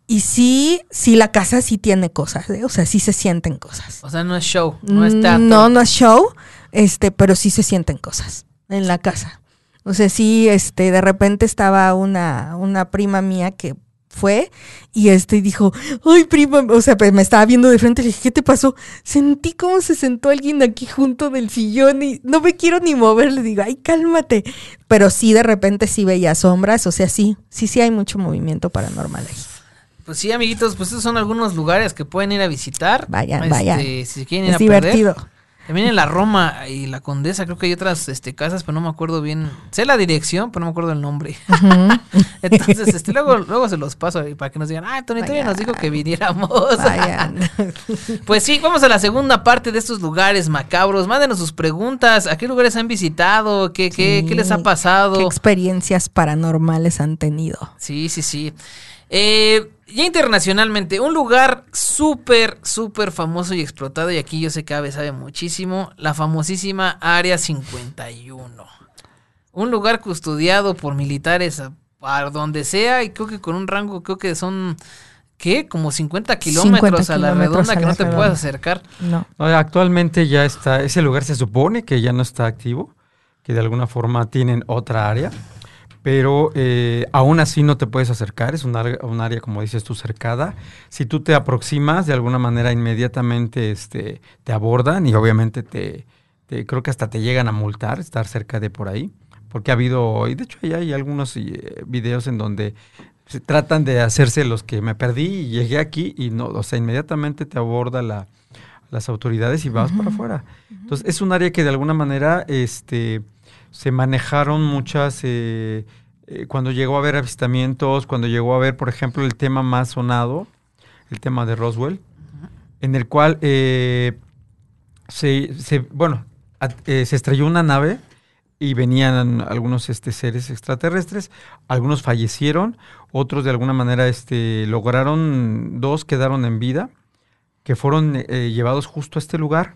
y sí, sí la casa sí tiene cosas, ¿eh? o sea, sí se sienten cosas. O sea, no es show, no es teatro. Mm, No, no es show, este, pero sí se sienten cosas en la casa. O sea, sí, este, de repente estaba una, una prima mía que fue y este dijo, ay prima, o sea, pues me estaba viendo de frente, le dije, ¿qué te pasó? Sentí como se sentó alguien aquí junto del sillón y no me quiero ni mover, le digo, ay, cálmate. Pero sí, de repente sí veía sombras, o sea, sí, sí, sí hay mucho movimiento paranormal ahí. Pues sí, amiguitos, pues esos son algunos lugares que pueden ir a visitar. Vayan, Este, vayan. Si quieren ir Es a perder. divertido. También en la Roma y la Condesa, creo que hay otras este, casas, pero no me acuerdo bien. Sé la dirección, pero no me acuerdo el nombre. Entonces, este, luego, luego se los paso para que nos digan, ah, Tony, todavía nos dijo que viniéramos. Vayan. Pues sí, vamos a la segunda parte de estos lugares macabros. Mándenos sus preguntas. ¿A qué lugares han visitado? ¿Qué, qué, Sí. qué les ha pasado? ¿Qué experiencias paranormales han tenido? Sí, sí, sí. Eh, ya internacionalmente, un lugar súper, súper famoso y explotado, y aquí yo sé que Abe sabe muchísimo, la famosísima Área 51. Un lugar custodiado por militares a, a donde sea, y creo que con un rango, creo que son, ¿qué? Como 50 kilómetros a la kilómetros redonda a que no te redonda. puedas acercar. No. No, Actualmente ya está, ese lugar se supone que ya no está activo, que de alguna forma tienen otra área, pero eh, aún así no te puedes acercar, es un área, un área, como dices tú, cercada. Si tú te aproximas, de alguna manera inmediatamente este, te abordan y obviamente te, te, creo que hasta te llegan a multar estar cerca de por ahí, porque ha habido, y de hecho ahí hay algunos eh, videos en donde se tratan de hacerse los que me perdí y llegué aquí y no, o sea, inmediatamente te aborda la, las autoridades y vas para afuera. Entonces, es un área que de alguna manera este, se manejaron muchas, eh, eh, cuando llegó a haber avistamientos, cuando llegó a haber, por ejemplo, el tema más sonado, el tema de Roswell, en el cual eh, se, se, bueno, se estrelló una nave y venían algunos este, seres extraterrestres, algunos fallecieron, otros de alguna manera este, lograron, dos quedaron en vida, que fueron eh, llevados justo a este lugar.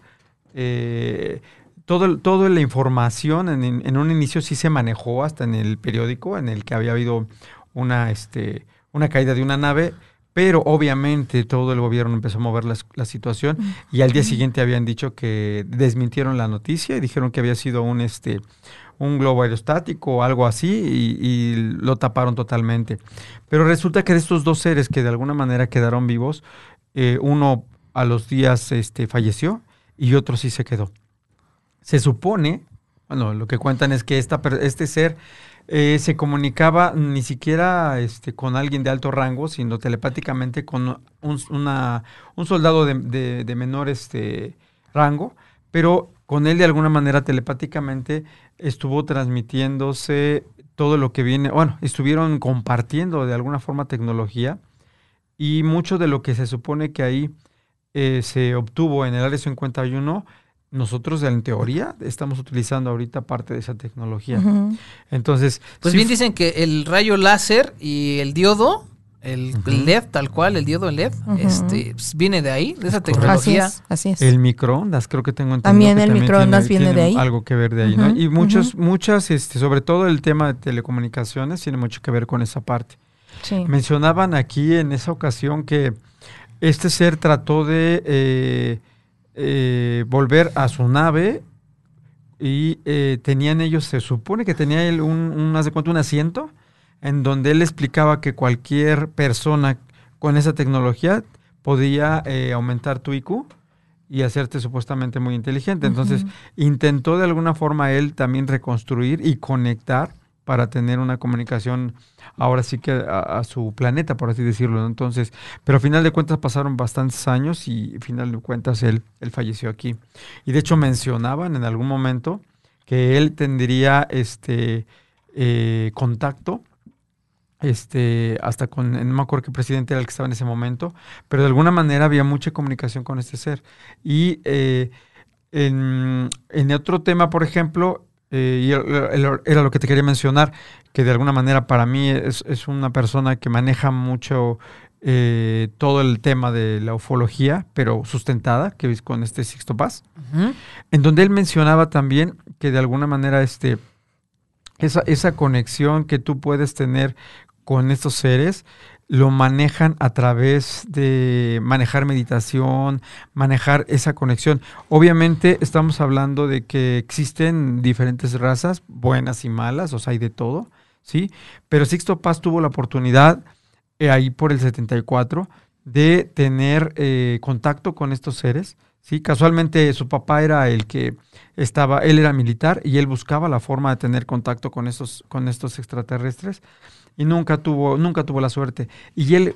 Eh, todo, toda la información en, en, un inicio sí se manejó hasta en el periódico en el que había habido una, este, una caída de una nave, pero obviamente todo el gobierno empezó a mover la, la, situación y al día siguiente habían dicho que desmintieron la noticia y dijeron que había sido un, este, un globo aerostático o algo así y, y, lo taparon totalmente. Pero resulta que de estos dos seres que de alguna manera quedaron vivos, eh, uno a los días este, falleció y otro sí se quedó. Se supone, bueno, lo que cuentan es que esta, este ser eh, se comunicaba ni siquiera este, con alguien de alto rango, sino telepáticamente con un, una, un soldado de, de, menor este, rango, pero con él de alguna manera telepáticamente estuvo transmitiéndose todo lo que viene, bueno, estuvieron compartiendo de alguna forma tecnología y mucho de lo que se supone que ahí eh, se obtuvo en el área 51, nosotros en teoría estamos utilizando ahorita parte de esa tecnología. Uh -huh. Entonces, pues bien dicen que el rayo láser y el diodo, el uh -huh. LED tal cual, el diodo LED, uh -huh. este pues viene de ahí, de esa tecnología. Así es, así es. El microondas, creo que tengo entendido. También el también microondas tiene, viene tiene de ahí. Algo que ver de ahí, ¿no? Y muchos, muchas, este, sobre todo el tema de telecomunicaciones tiene mucho que ver con esa parte. Sí. Mencionaban aquí en esa ocasión que este ser trató de eh, eh, volver a su nave y eh, tenían ellos, se supone que tenía él un, un, de cuenta, un asiento en donde él explicaba que cualquier persona con esa tecnología podía eh, aumentar tu IQ y hacerte supuestamente muy inteligente. Entonces, uh -huh. intentó de alguna forma él también reconstruir y conectar para tener una comunicación ahora sí que a, su planeta, por así decirlo. Entonces, pero a final de cuentas pasaron bastantes años y a final de cuentas él, él falleció aquí. Y de hecho mencionaban en algún momento que él tendría este eh, contacto este, hasta con, no me acuerdo qué presidente era el que estaba en ese momento, pero de alguna manera había mucha comunicación con este ser. Y eh, en, en, otro tema, por ejemplo, eh, y era lo que te quería mencionar, que de alguna manera para mí es, es una persona que maneja mucho eh, todo el tema de la ufología, pero sustentada, que es con este Sixto Paz, uh -huh. en donde él mencionaba también que de alguna manera este, esa, esa conexión que tú puedes tener con estos seres, lo manejan a través de manejar meditación, manejar esa conexión. Obviamente estamos hablando de que existen diferentes razas, buenas y malas, o sea, hay de todo, ¿sí? Pero Sixto Paz tuvo la oportunidad, eh, ahí por el 74, de tener eh, contacto con estos seres, ¿sí? Casualmente su papá era el que estaba, él era militar y él buscaba la forma de tener contacto con con estos extraterrestres y nunca tuvo, nunca tuvo la suerte. Y él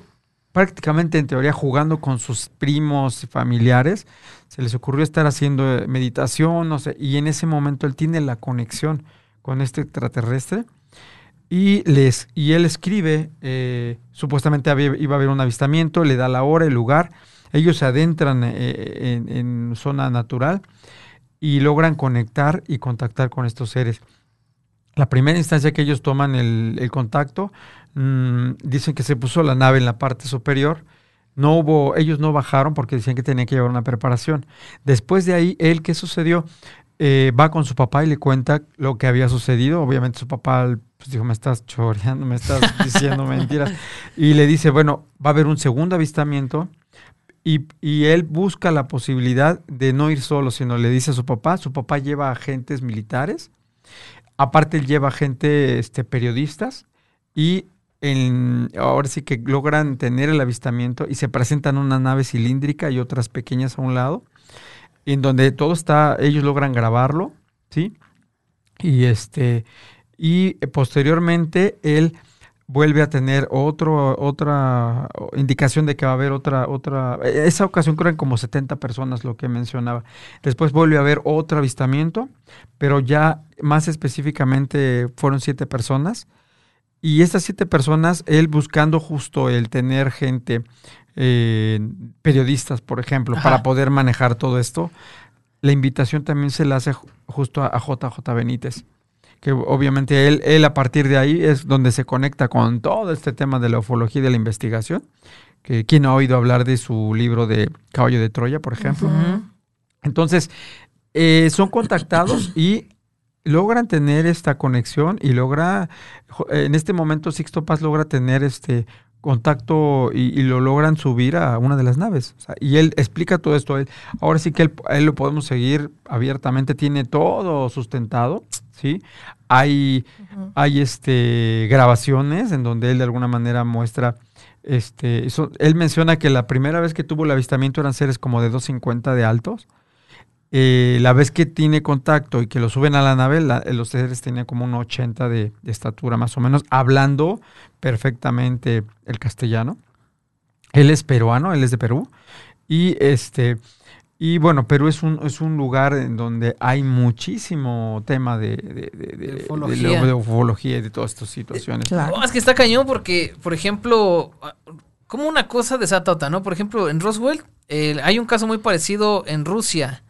prácticamente en teoría jugando con sus primos y familiares, se les ocurrió estar haciendo eh, meditación, no sé, y en ese momento él tiene la conexión con este extraterrestre y, les, y él escribe, eh, supuestamente había, iba a haber un avistamiento, le da la hora, el lugar, ellos se adentran eh, en, en zona natural y logran conectar y contactar con estos seres. La primera instancia que ellos toman el, el contacto, mmm, dicen que se puso la nave en la parte superior. No hubo, ellos no bajaron porque decían que tenían que llevar una preparación. Después de ahí, él, ¿qué sucedió? Eh, va con su papá y le cuenta lo que había sucedido. Obviamente su papá pues, dijo, me estás choreando, me estás diciendo mentiras. Y le dice, bueno, va a haber un segundo avistamiento. Y, y, él busca la posibilidad de no ir solo, sino le dice a su papá, su papá lleva agentes militares Aparte él lleva gente, este, periodistas y en, ahora sí que logran tener el avistamiento y se presentan una nave cilíndrica y otras pequeñas a un lado, en donde todo está, ellos logran grabarlo, ¿sí? Y este, y posteriormente él vuelve a tener otro, otra indicación de que va a haber otra, otra, esa ocasión creo como 70 personas lo que mencionaba. Después vuelve a haber otro avistamiento, pero ya más específicamente fueron siete personas. Y estas siete personas, él buscando justo el tener gente, eh, periodistas, por ejemplo, para poder manejar todo esto, la invitación también se la hace justo a JJ Benítez que obviamente él, él a partir de ahí es donde se conecta con todo este tema de la ufología y de la investigación, que quien ha oído hablar de su libro de Caballo de Troya, por ejemplo. Entonces, eh, son contactados y logran tener esta conexión y logra, en este momento Sixto Paz logra tener este contacto y, lo logran subir a una de las naves. y él explica todo esto. ahora sí que él, él, lo podemos seguir abiertamente, tiene todo sustentado. ¿sí? Hay, hay este, grabaciones en donde él de alguna manera muestra, este, él menciona que la primera vez que tuvo el avistamiento eran seres como de 250 de altos. Eh, la vez que tiene contacto y que lo suben a la nave, los seres tenían como un 80 de, de, estatura más o menos, hablando perfectamente el castellano. Él es peruano, él es de Perú. Y este, y bueno, Perú es un, es un lugar en donde hay muchísimo tema de, de, ufología. y de todas estas situaciones. es que está cañón porque, por ejemplo, como una cosa desata otra, ¿no? Por ejemplo, en Roswell hay un caso muy parecido en Rusia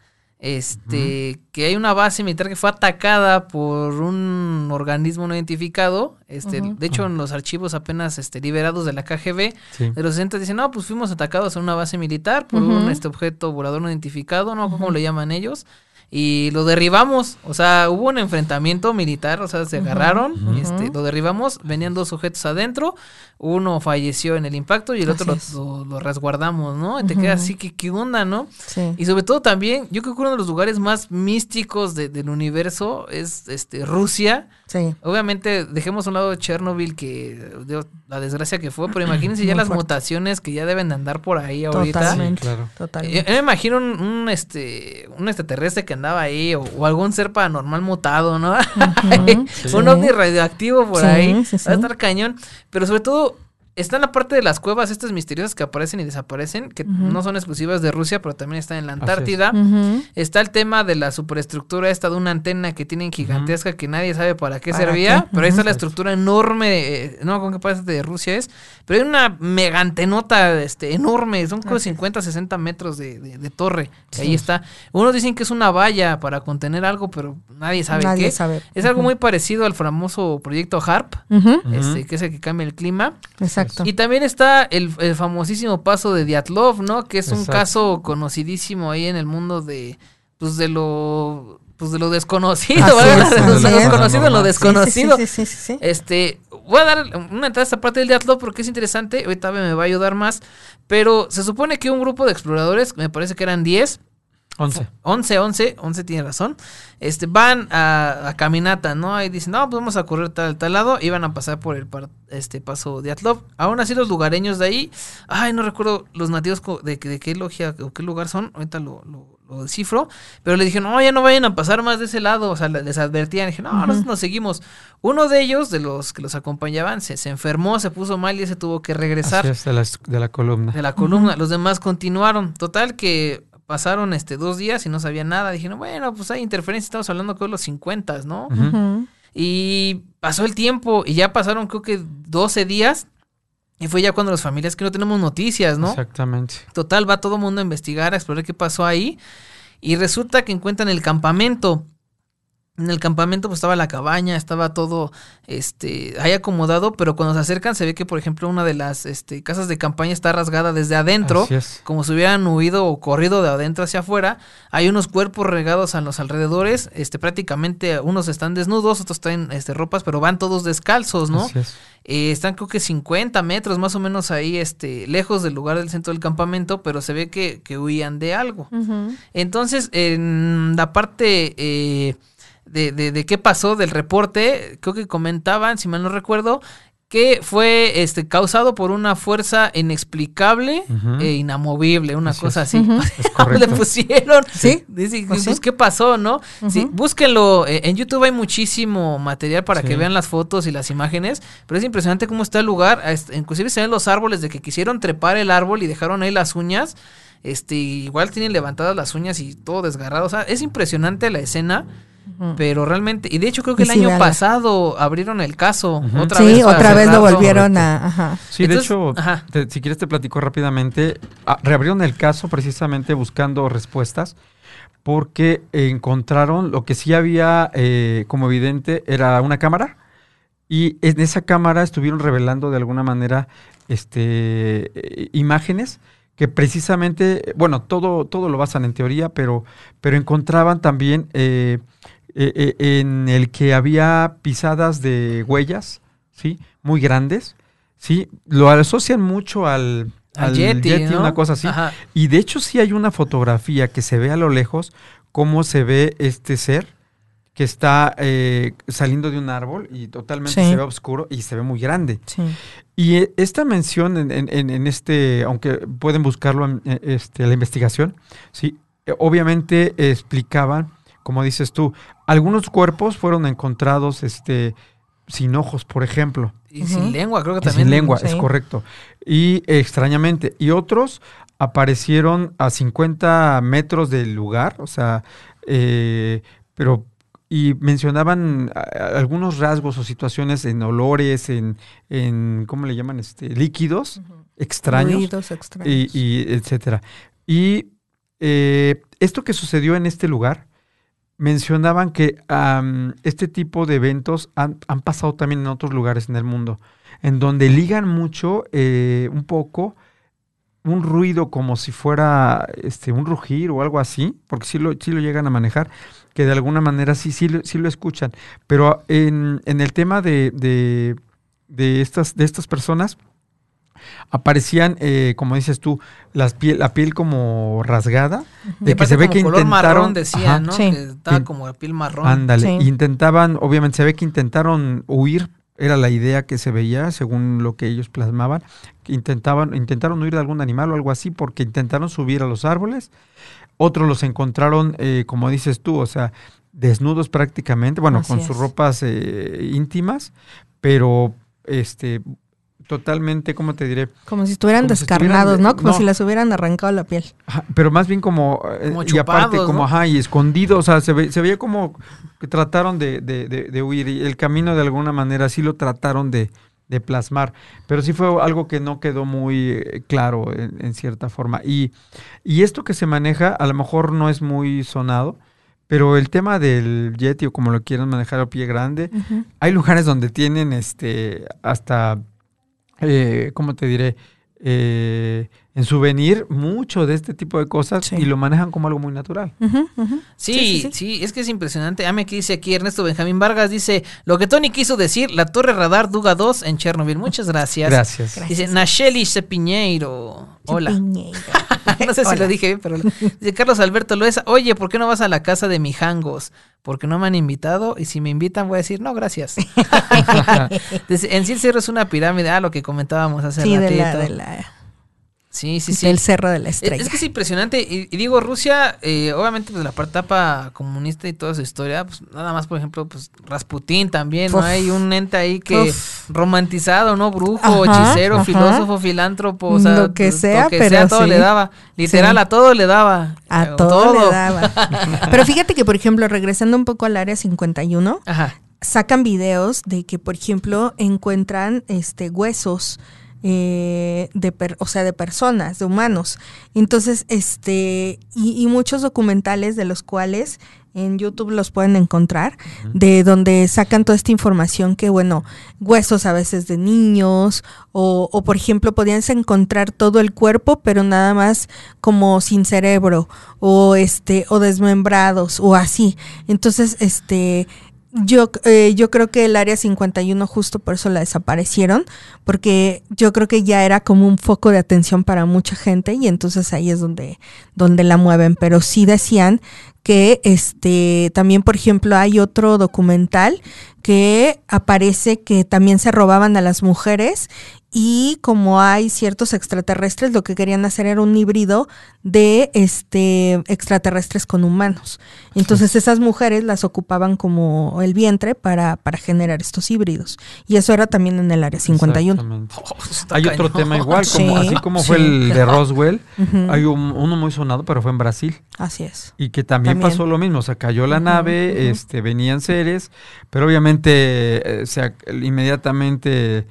este, que hay una base militar que fue atacada por un organismo no identificado, este, de hecho en los archivos apenas este, liberados de la KGB, de los 60 dicen, no, pues fuimos atacados en una base militar por un este objeto volador no identificado, ¿no? ¿Cómo lo llaman ellos? y lo derribamos. O sea, hubo un enfrentamiento militar, o sea, se agarraron, este, lo derribamos, venían dos sujetos adentro, uno falleció en el impacto y el otro lo, resguardamos, ¿no? Y te queda así que qué onda, ¿no? Sí. Y sobre todo también, yo creo que uno de los lugares más místicos del universo es este Rusia. Sí. Obviamente, dejemos a un lado Chernobyl, que la desgracia que fue, pero imagínense ya las mutaciones que ya deben de andar por ahí ahorita. Totalmente, claro. Totalmente. Yo, me imagino un, este, un extraterrestre que andaba ahí, o, algún ser paranormal mutado, ¿no? un ovni radioactivo por ahí. Va a estar cañón. Pero sobre todo, está en la parte de las cuevas estas misteriosas que aparecen y desaparecen, que no son exclusivas de Rusia, pero también están en la Antártida. Está el tema de la superestructura esta de una antena que tienen gigantesca que nadie sabe para qué servía, pero ahí está la estructura enorme, eh, no con qué parte de Rusia es, pero hay una mega antenota este, enorme, son como 50, 60 metros de, de, torre, que ahí está. Unos dicen que es una valla para contener algo, pero nadie sabe nadie qué. Sabe. Es algo muy parecido al famoso proyecto HARP, este, que es el que cambia el clima. Exacto. Y también está el, famosísimo paso de Diatlov, ¿no? Que es un caso conocidísimo ahí en el mundo de, pues de lo, pues de lo desconocido, Lo desconocido, lo desconocido. Sí, sí, sí, Este, voy a dar una entrada a esta parte del Diatlov porque es interesante, ahorita me va a ayudar más, pero se supone que un grupo de exploradores, me parece que eran 10, 11. 11, 11, 11 tiene razón. Este, van a, caminata, ¿no? Y dicen, no, pues vamos a correr tal, tal lado. Y van a pasar por el este paso de Atlov. Aún así, los lugareños de ahí, ay, no recuerdo los nativos de, de qué logia o qué lugar son. Ahorita lo, lo, descifro. Pero le dije, no, ya no vayan a pasar más de ese lado. O sea, les advertían. dije, no, nosotros nos seguimos. Uno de ellos, de los que los acompañaban, se, se enfermó, se puso mal y se tuvo que regresar. de, la, de la columna. De la columna. Los demás continuaron. Total que pasaron este dos días y no sabía nada. Dijeron, bueno, pues hay interferencia, estamos hablando de los 50, ¿no? Y pasó el tiempo y ya pasaron creo que 12 días. Y fue ya cuando las familias que no tenemos noticias, ¿no? Exactamente. Total, va todo el mundo a investigar, a explorar qué pasó ahí. Y resulta que encuentran el campamento en el campamento pues estaba la cabaña, estaba todo este ahí acomodado, pero cuando se acercan se ve que por ejemplo una de las este, casas de campaña está rasgada desde adentro, como si hubieran huido o corrido de adentro hacia afuera. Hay unos cuerpos regados a los alrededores, este prácticamente unos están desnudos, otros traen este ropas, pero van todos descalzos, ¿no? Eh, están creo que 50 metros más o menos ahí este lejos del lugar del centro del campamento, pero se ve que, que huían de algo. Entonces, en la parte eh, de, de, de qué pasó del reporte, creo que comentaban, si mal no recuerdo, que fue este causado por una fuerza inexplicable e inamovible, una Así cosa es. así. Correcto. Le pusieron. Sí. Dice, Pues pues. ¿qué pasó, no? Sí, búsquenlo. eh, En YouTube hay muchísimo material para Sí. que vean las fotos y las imágenes, pero es impresionante cómo está el lugar. Inclusive se ven los árboles de que quisieron trepar el árbol y dejaron ahí las uñas. Este, igual tienen levantadas las uñas y todo desgarrado. O sea, es impresionante la escena. Pero realmente, y de hecho creo que el sí, año pasado abrieron el caso otra sí, vez. otra vez lo volvieron a... Ajá. Sí, Entonces, de hecho, ajá. te- si quieres te platico rápidamente. Ah, reabrieron el caso precisamente buscando respuestas porque encontraron lo que sí había eh, como evidente era una cámara y en esa cámara estuvieron revelando de alguna manera este eh, imágenes que precisamente, bueno, todo, todo lo basan en teoría, pero, pero encontraban también eh, eh, eh, en el que había pisadas de huellas, ¿sí? Muy grandes, ¿sí? Lo asocian mucho al, Al Yeti, ¿no? una cosa así. Ajá. Y de hecho sí hay una fotografía que se ve a lo lejos cómo se ve este ser que está eh, saliendo de un árbol y totalmente Sí. se ve oscuro y se ve muy grande. Sí. Y eh, esta mención en, en- en- este, aunque pueden buscarlo en este, la investigación, sí, obviamente explicaban, como dices tú, algunos cuerpos fueron encontrados este, sin ojos, por ejemplo. Y sin lengua, creo que Y también. Sin lengua, es correcto. Y extrañamente, y otros aparecieron a 50 metros del lugar, o sea, eh, pero y mencionaban algunos rasgos o situaciones en olores, en, en ¿cómo le llaman? Este, líquidos extraños Ruidos extraños. y, y etcétera. Y eh, esto que sucedió en este lugar, mencionaban que am, este tipo de eventos han, han pasado también en otros lugares en el mundo, en donde ligan mucho, eh, un poco, un ruido como si fuera este, un rugir o algo así, porque sí lo, sí lo llegan a manejar, que de alguna manera sí, sí, lo- sí lo escuchan. Pero en, en el tema de, de, de estas, de estas personas, aparecían, eh, como dices tú, las piel, la piel como rasgada, de que se ve como que color intentaron... marrón decía, Ajá, ¿no? Sí. Que estaba como la piel marrón. Ándale, Sí. intentaban, obviamente se ve que intentaron huir, era la idea que se veía según lo que ellos plasmaban, que intentaban, intentaron huir de algún animal o algo así porque intentaron subir a los árboles, otros los encontraron, eh, como dices tú, o sea, desnudos prácticamente, bueno, Así con es. sus ropas eh, íntimas, pero este totalmente, ¿cómo te diré? Como si estuvieran como si estuvieran descarnados, de- ¿no? Como no. si les hubieran arrancado la piel. Ajá, pero más bien como, eh, Como y aparte chupados, como ajá y escondido, o sea, se, ve- se veía como que trataron de, de- de- de huir y el camino de alguna manera sí lo trataron de, de plasmar, pero sí fue algo que no quedó muy eh, claro en, en cierta forma y, y esto que se maneja a lo mejor no es muy sonado, pero el tema del Yeti o como lo quieran manejar a pie grande, hay lugares donde tienen este hasta eh, ¿cómo te diré? Eh, en souvenir mucho de este tipo de cosas Sí. y lo manejan como algo muy natural. Sí, Sí, sí, sí, sí. es que es impresionante. Ame que dice aquí Ernesto Benjamín Vargas, dice, lo que Tony quiso decir, la torre radar Duga 2 en Chernobyl. Muchas gracias. Gracias. Gracias. Dice Nacheli Cepiñeiro. Hola. No sé si lo dije bien, pero dice Carlos Alberto Loesa, oye, ¿por qué no vas a la casa de Mijangos? Porque no me han invitado y si me invitan voy a decir, no, gracias. En sí el cerro es una pirámide, ah, lo que comentábamos hace Sí, de ratito. la, de la, Sí, sí, sí. del cerro de la Es- estrella. Es que es impresionante. Y, y digo, Rusia, eh, obviamente, pues la parte etapa comunista y toda su historia, pues nada más, por ejemplo, pues Rasputín también, ¿no? Hay un ente ahí que Uf. romantizado, ¿no? Brujo, Ajá, hechicero, ajá. filósofo, filántropo, o sea, Lo que sea, lo que pero sea, todo sí. le daba. Literal, Sí. a todo le daba. A Eh, todo, le daba. Pero fíjate que, por ejemplo, regresando un poco al área 51, Ajá. sacan videos de que, por ejemplo, encuentran este huesos eh, de per- o sea, de personas, de humanos. Entonces, este, y, y muchos documentales de los cuales en YouTube los pueden encontrar, de donde sacan toda esta información que, bueno, huesos a veces de niños, o, o por ejemplo, podían encontrar todo el cuerpo, pero nada más como sin cerebro, o este, o desmembrados, o así. Entonces, este, yo, eh, yo creo que el área 51 justo por eso la desaparecieron, porque yo creo que ya era como un foco de atención para mucha gente y entonces ahí es donde, donde la mueven, pero sí decían que este también, por ejemplo, hay otro documental que aparece que también se robaban a las mujeres y como hay ciertos extraterrestres, lo que querían hacer era un híbrido de este extraterrestres con humanos. Entonces esas mujeres las ocupaban como el vientre para, para generar estos híbridos. Y eso era también en el área 51. Exactamente. Oh, Hay otro tema igual, como, Sí, así como sí. fue el de Roswell, hay un- uno muy sonado, pero fue en Brasil. Así es. Y que también, También. pasó lo mismo, o sea, cayó la nave, este, venían seres, pero obviamente eh, se inmediatamente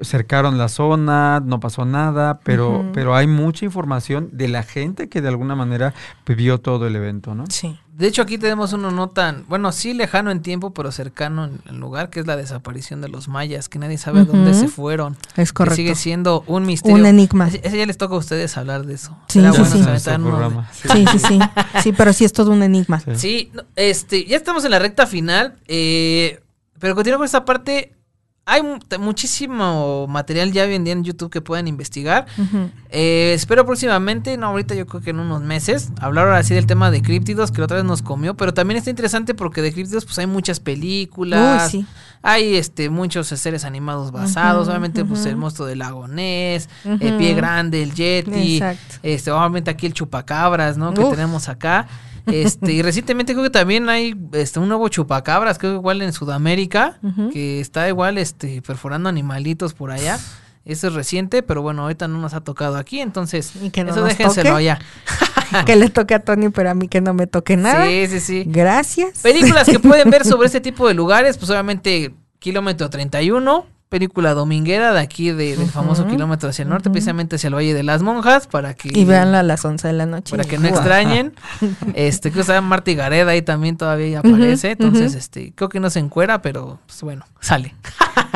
cercaron la zona, no pasó nada, pero, pero hay mucha información de la gente que de alguna manera vivió todo el evento, ¿no? Sí. De hecho, aquí tenemos uno no tan, bueno, sí lejano en tiempo, pero cercano en el lugar, que es la desaparición de los mayas, que nadie sabe dónde Ujú. se fueron. Es Que correcto. sigue siendo un misterio. Un enigma. Ese, ya les toca a ustedes hablar de eso. Sí, sí, bueno sí. Sí, sí, sí. Sí, pero sí es todo un enigma. Sí. Este, ya estamos en la recta final, eh, pero continuando con esta parte, hay muchísimo material ya hoy en día en YouTube que pueden investigar. Eh, espero próximamente, no ahorita yo creo que en unos meses, hablar ahora sí del tema de críptidos, que la otra vez nos comió, pero también está interesante porque de críptidos pues hay muchas películas, Uy, sí. hay este muchos seres animados basados, obviamente pues el monstruo del lago Ness, Ujú. el pie grande, el yeti, Exacto. este obviamente aquí el chupacabras, ¿no? Que tenemos acá. Este, y recientemente creo que también hay este un nuevo chupacabras, creo que igual en Sudamérica, que está igual este perforando animalitos por allá. Eso es reciente, pero bueno, ahorita no nos ha tocado aquí, entonces Y que no eso déjenselo toque. allá. que le toque a Tony, pero a mí que no me toque nada. Sí, sí, sí. Gracias. Películas que pueden ver sobre este tipo de lugares, pues obviamente Kilómetro 31, película dominguera de aquí de- del famoso kilómetro hacia el norte, precisamente hacia el Valle de las Monjas, para que Y véanla a las 11 de la noche. para que no extrañen. Este, creo que está Marty Gareda ahí también todavía aparece, entonces este, creo que no se encuera, pero pues bueno, sale.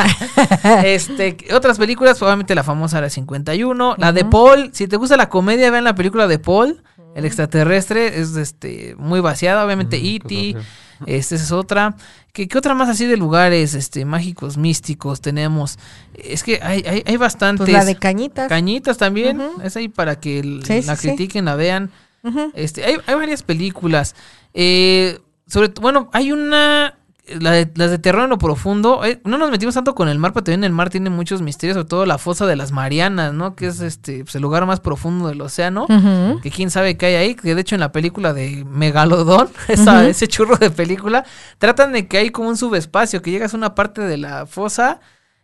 este, otras películas, obviamente la famosa Área 51, la de. Paul, si te gusta la comedia, vean la película de Paul. El extraterrestre es este muy vaciada, obviamente E.T., esta es otra. ¿Qué, qué otra más así de lugares este mágicos, místicos tenemos? Es que hay, hay, hay bastantes. Pues la de cañitas. Cañitas también, es ahí para que el- Sí, la sí, sí. critiquen, la vean. Este, hay, hay varias películas. Eh, sobre bueno, hay una. La de, las de terror en lo profundo. eh, no nos metimos tanto con el mar, pero también el mar tiene muchos misterios, sobre todo la fosa de las Marianas, ¿no? Que es este pues, el lugar más profundo del océano. Que quién sabe qué hay ahí, que de hecho en la película de Megalodón, esa, ese churro de película, tratan de que hay como un subespacio, que llegas a una parte de la fosa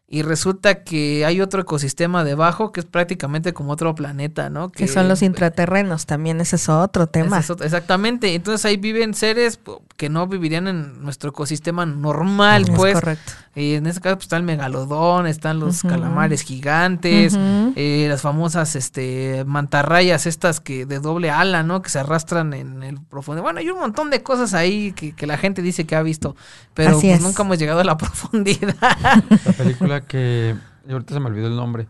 y resulta que hay otro ecosistema debajo que es prácticamente como otro planeta, ¿no? Que son los intraterrenos, también ese es otro tema. ese es otro- exactamente, entonces ahí viven seres que no vivirían en nuestro ecosistema normal, Es pues. correcto. Y en este caso pues, está el megalodón, están los calamares gigantes, eh, las famosas este mantarrayas estas que de doble ala, ¿no? Que se arrastran en el profundo. Bueno, hay un montón de cosas ahí que, que la gente dice que ha visto, pero pues, es. nunca hemos llegado a la profundidad. La película que, ahorita se me olvidó el nombre,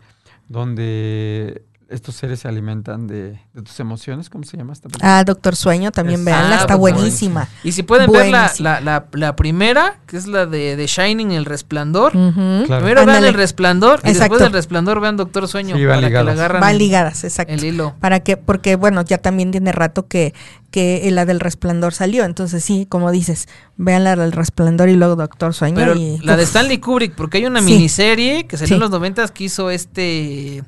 donde estos seres se alimentan de, de tus emociones, ¿cómo se llama esta película? Ah, Doctor Sueño, también Es- veanla, Ah, está buenísima. y si pueden ver la, la, la, la primera, que es la de, de Shining, El Resplandor. Ujú. Claro. Primero vean. El Resplandor y después del Resplandor vean Doctor Sueño Sí, van para que le ligadas. agarran Van ligadas, exacto. el hilo. Para que, porque bueno, ya también tiene rato que, que la del resplandor salió. Entonces sí, como dices, vean la del resplandor y luego Doctor Sueño. Pero y, la de Stanley Kubrick, porque hay una Sí. miniserie que salió en los noventas que hizo este...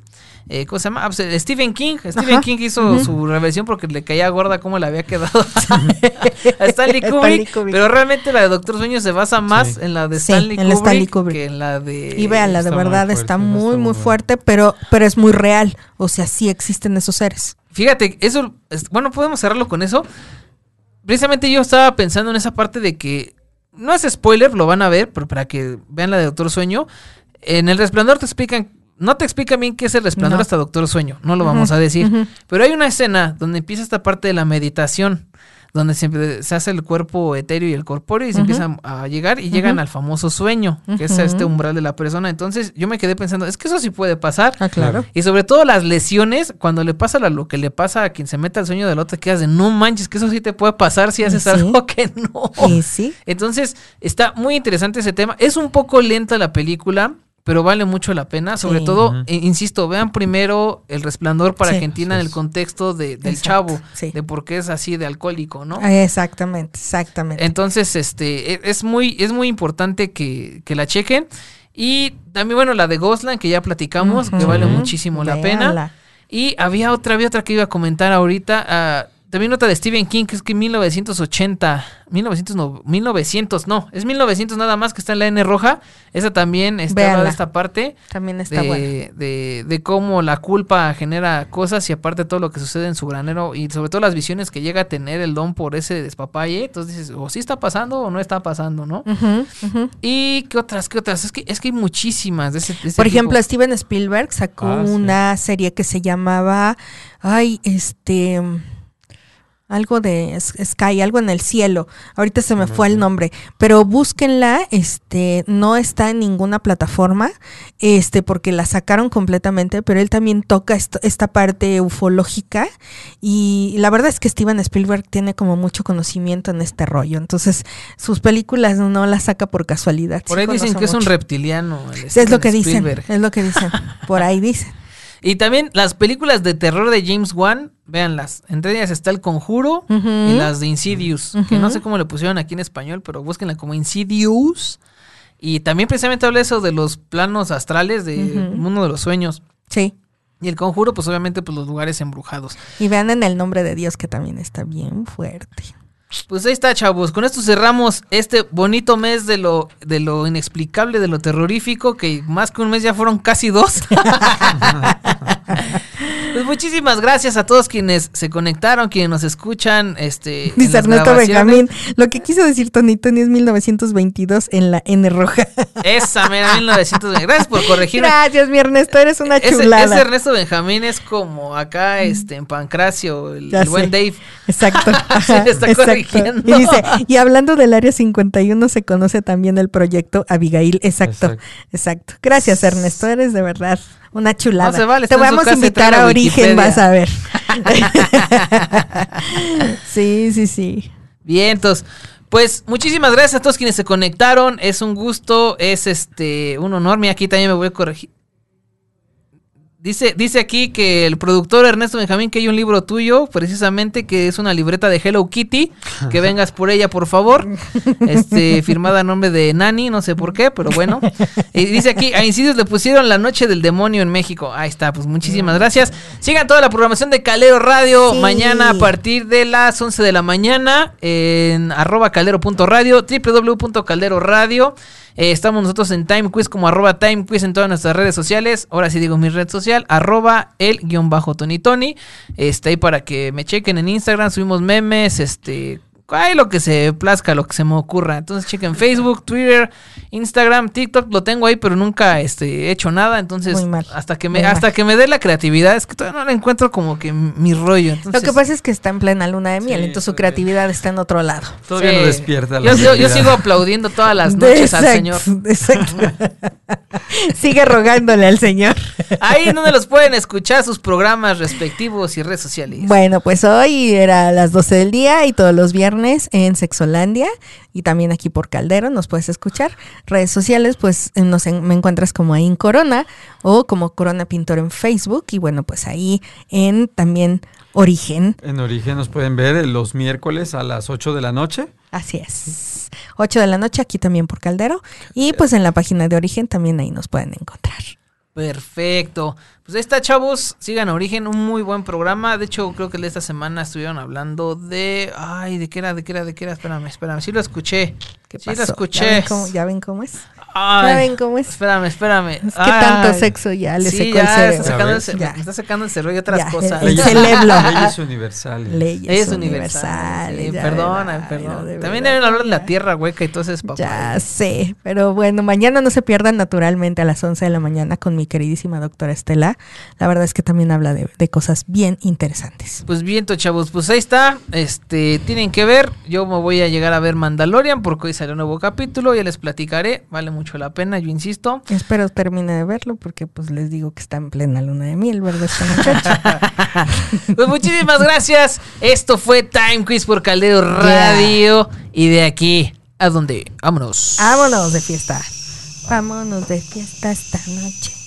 eh, ¿Cómo se llama? Ah, pues, Stephen King. Stephen Ajá. King hizo su reversión porque le caía gorda cómo le había quedado a Stanley Kubrick, Stanley Kubrick. Pero realmente la de Doctor Sueño se basa más Sí. en la de Sí, Stanley, en la Kubrick, Stanley Kubrick. que en la de... Y véanla, de está muy verdad fuerte, está está muy, muy fuerte, pero, pero es muy real. O sea, sí existen esos seres. Fíjate, eso, es- bueno, podemos cerrarlo con eso. Precisamente yo estaba pensando en esa parte de que, no es spoiler, lo van a ver, pero para que vean la de Doctor Sueño. En El Resplandor te explican, no te explican bien qué es el resplandor No. hasta Doctor Sueño, no lo vamos a decir. Pero hay una escena donde empieza esta parte de la meditación, donde se, se hace el cuerpo etéreo y el corpóreo y se Ujú. empiezan a llegar y llegan al famoso sueño, que es este umbral de la persona. Entonces yo me quedé pensando, es que eso sí puede pasar. Ah, claro. Y sobre todo las lesiones, cuando le pasa lo que le pasa a quien se mete al sueño del otro, te quedas de no manches, que eso sí te puede pasar si haces Sí. algo que no. Sí. Entonces, está muy interesante ese tema. Es un poco lenta la película, pero vale mucho la pena. Sobre Sí. todo, eh, insisto, vean primero El Resplandor para Sí. que entiendan Sí. el contexto de- del Exacto, chavo, sí. de por qué es así de alcohólico, ¿no? Exactamente, exactamente. Entonces, este, e- es muy, es muy importante que, que la chequen. Y también, bueno, la de Ghostland, que ya platicamos, que vale muchísimo la pena. Y había otra, había otra que iba a comentar ahorita. ah, también otra de Stephen King, que es que 1980, 1900 no, 1900 no, es 1900 nada más que está en la N roja. Esa también está de esta parte También está de, bueno. de, de cómo la culpa genera cosas y aparte todo lo que sucede en su granero y sobre todo las visiones que llega a tener el don por ese despapalle. Entonces dices, o sí está pasando o no está pasando, ¿no? Y qué otras, qué otras. Es que, es que hay muchísimas de ese, de ese Por ejemplo, tipo. Steven Spielberg sacó Ah, sí. una serie que se llamaba, ay, este, algo de Sky, algo en el cielo. Ahorita se me fue el nombre, pero búsquenla, este, no está en ninguna plataforma, este, porque la sacaron completamente, pero él también toca esto- esta parte ufológica y la verdad es que Steven Spielberg tiene como mucho conocimiento en este rollo, entonces sus películas no las saca por casualidad. Por sí ahí dicen que es un reptiliano. el es lo que dicen, es lo que dicen, por ahí dicen. Y también las películas de terror de James Wan, véanlas. Entre ellas está El Conjuro y las de Insidious, que no sé cómo le pusieron aquí en español, pero búsquenla como Insidious. Y también precisamente habla eso de los planos astrales, de Ujú. mundo de los sueños. Sí. Y El Conjuro, pues obviamente, pues los lugares embrujados. Y vean en el nombre de Dios que también está bien fuerte. Pues ahí está, chavos. Con esto cerramos este bonito mes de lo, de lo inexplicable, de lo terrorífico, que más que un mes ya fueron casi dos. pues muchísimas gracias a todos quienes se conectaron, quienes nos escuchan. Este, Dice Ernesto. Benjamín. Lo que quiso decir Tony Tony es 1922 en la N roja. Esa, mira, 1900. Gracias por corregirme. Gracias, mi Ernesto, eres una Ese, chulada. ese Ernesto Benjamín es como acá este, en Pancracio, el, buen. Dave. Exacto. Ajá, le está corrigiendo. Y dice, y hablando del área 51 se conoce también el proyecto Abigail. Exacto, Exacto. exacto. Gracias, Ernesto, eres de verdad una chulada. No se vale, Te vamos a invitar a Origen, vas a ver. sí, sí, sí. Bien, entonces, pues muchísimas gracias a todos quienes se conectaron. Es un gusto, es este un honor. Mira, aquí también me voy a corregir. Dice, dice aquí que el productor Ernesto Benjamín que hay un libro tuyo, precisamente que es una libreta de Hello Kitty, que vengas por ella, por favor. Este, firmada a nombre de Nani, no sé por qué, pero bueno. Y dice aquí, a Incidios le pusieron la noche del demonio en México. Ahí está, pues muchísimas gracias. Sigan toda la programación de Calero Radio Sí. mañana a partir de las 11 de la mañana en arroba caldero.radio, www.calderoradio. Eh, estamos nosotros en Time Quiz como arroba Time Quiz en todas nuestras redes sociales. Ahora sí digo mi red social, arroba el guion bajo Tony Tony. Está ahí para que me chequen en Instagram, subimos memes, este... Ay, lo que se plazca, lo que se me ocurra. Entonces chequen Facebook, Twitter, Instagram, TikTok, lo tengo ahí, pero nunca este, he hecho nada. Entonces, Muy mal, hasta que me, muy hasta mal. que me dé la creatividad, es que todavía no le encuentro como que mi rollo. Lo que pasa es que está en plena luna de miel, Sí, entonces su creatividad está en otro lado. Todavía Sí. no despierta la Yo, yo- yo realidad. sigo aplaudiendo todas las noches al Señor. Exacto. Sigue rogándole al Señor. Ahí donde los pueden escuchar sus programas respectivos y redes sociales. Bueno, pues hoy era a las 12 del día y todos los viernes en Sexolandia y también aquí por Caldero nos puedes escuchar. Redes sociales, pues eh, nos en- me encuentras como ahí en Corona o como Corona Pintor en Facebook y bueno, pues ahí en también Origen. En Origen nos pueden ver eh, los miércoles a las 8 de la noche. Así es. 8 de la noche aquí también por Caldero y pues en la página de Origen también ahí nos pueden encontrar. Perfecto. Pues ahí está, chavos. Sigan a Origen, un muy buen programa. De hecho, creo que el de esta semana estuvieron hablando de. Ay, ¿de qué era? ¿De qué era? ¿De qué era? Espérame, espérame. Sí lo escuché. ¿Qué sí pasó? lo ¿Ya escuché. ven cómo, ya ven cómo es? Ay, ¿Ya ven cómo es? Espérame, espérame. Es que tanto sexo ya le sí, secó ya el cerebro. Está sacando Ya el ce- ves. me está sacando el cerebro y otras Ya, cosas. Leyes-. Leyes universales. Leyes Es universales. universal. Sí, ya perdona, perdón. de También deben hablar de la tierra hueca y todo ese papá. Ya sé, pero bueno, mañana no se pierdan naturalmente a las 11 de la mañana con mi queridísima doctora Estela. La verdad es que también habla de, de cosas bien interesantes. Pues bien, chavos, pues ahí está. Este, tienen que ver. Yo me voy a llegar a ver Mandalorian porque hoy sale un nuevo capítulo. Ya les platicaré. Vale mucho la pena, yo insisto. Espero termine de verlo porque pues les digo que está en plena luna de miel, ¿verdad? Esta muchacha. Pues muchísimas gracias. Esto fue Time Quiz por Caldero Radio. Y de aquí a donde. Vámonos. Vámonos de fiesta. Vámonos de fiesta esta noche.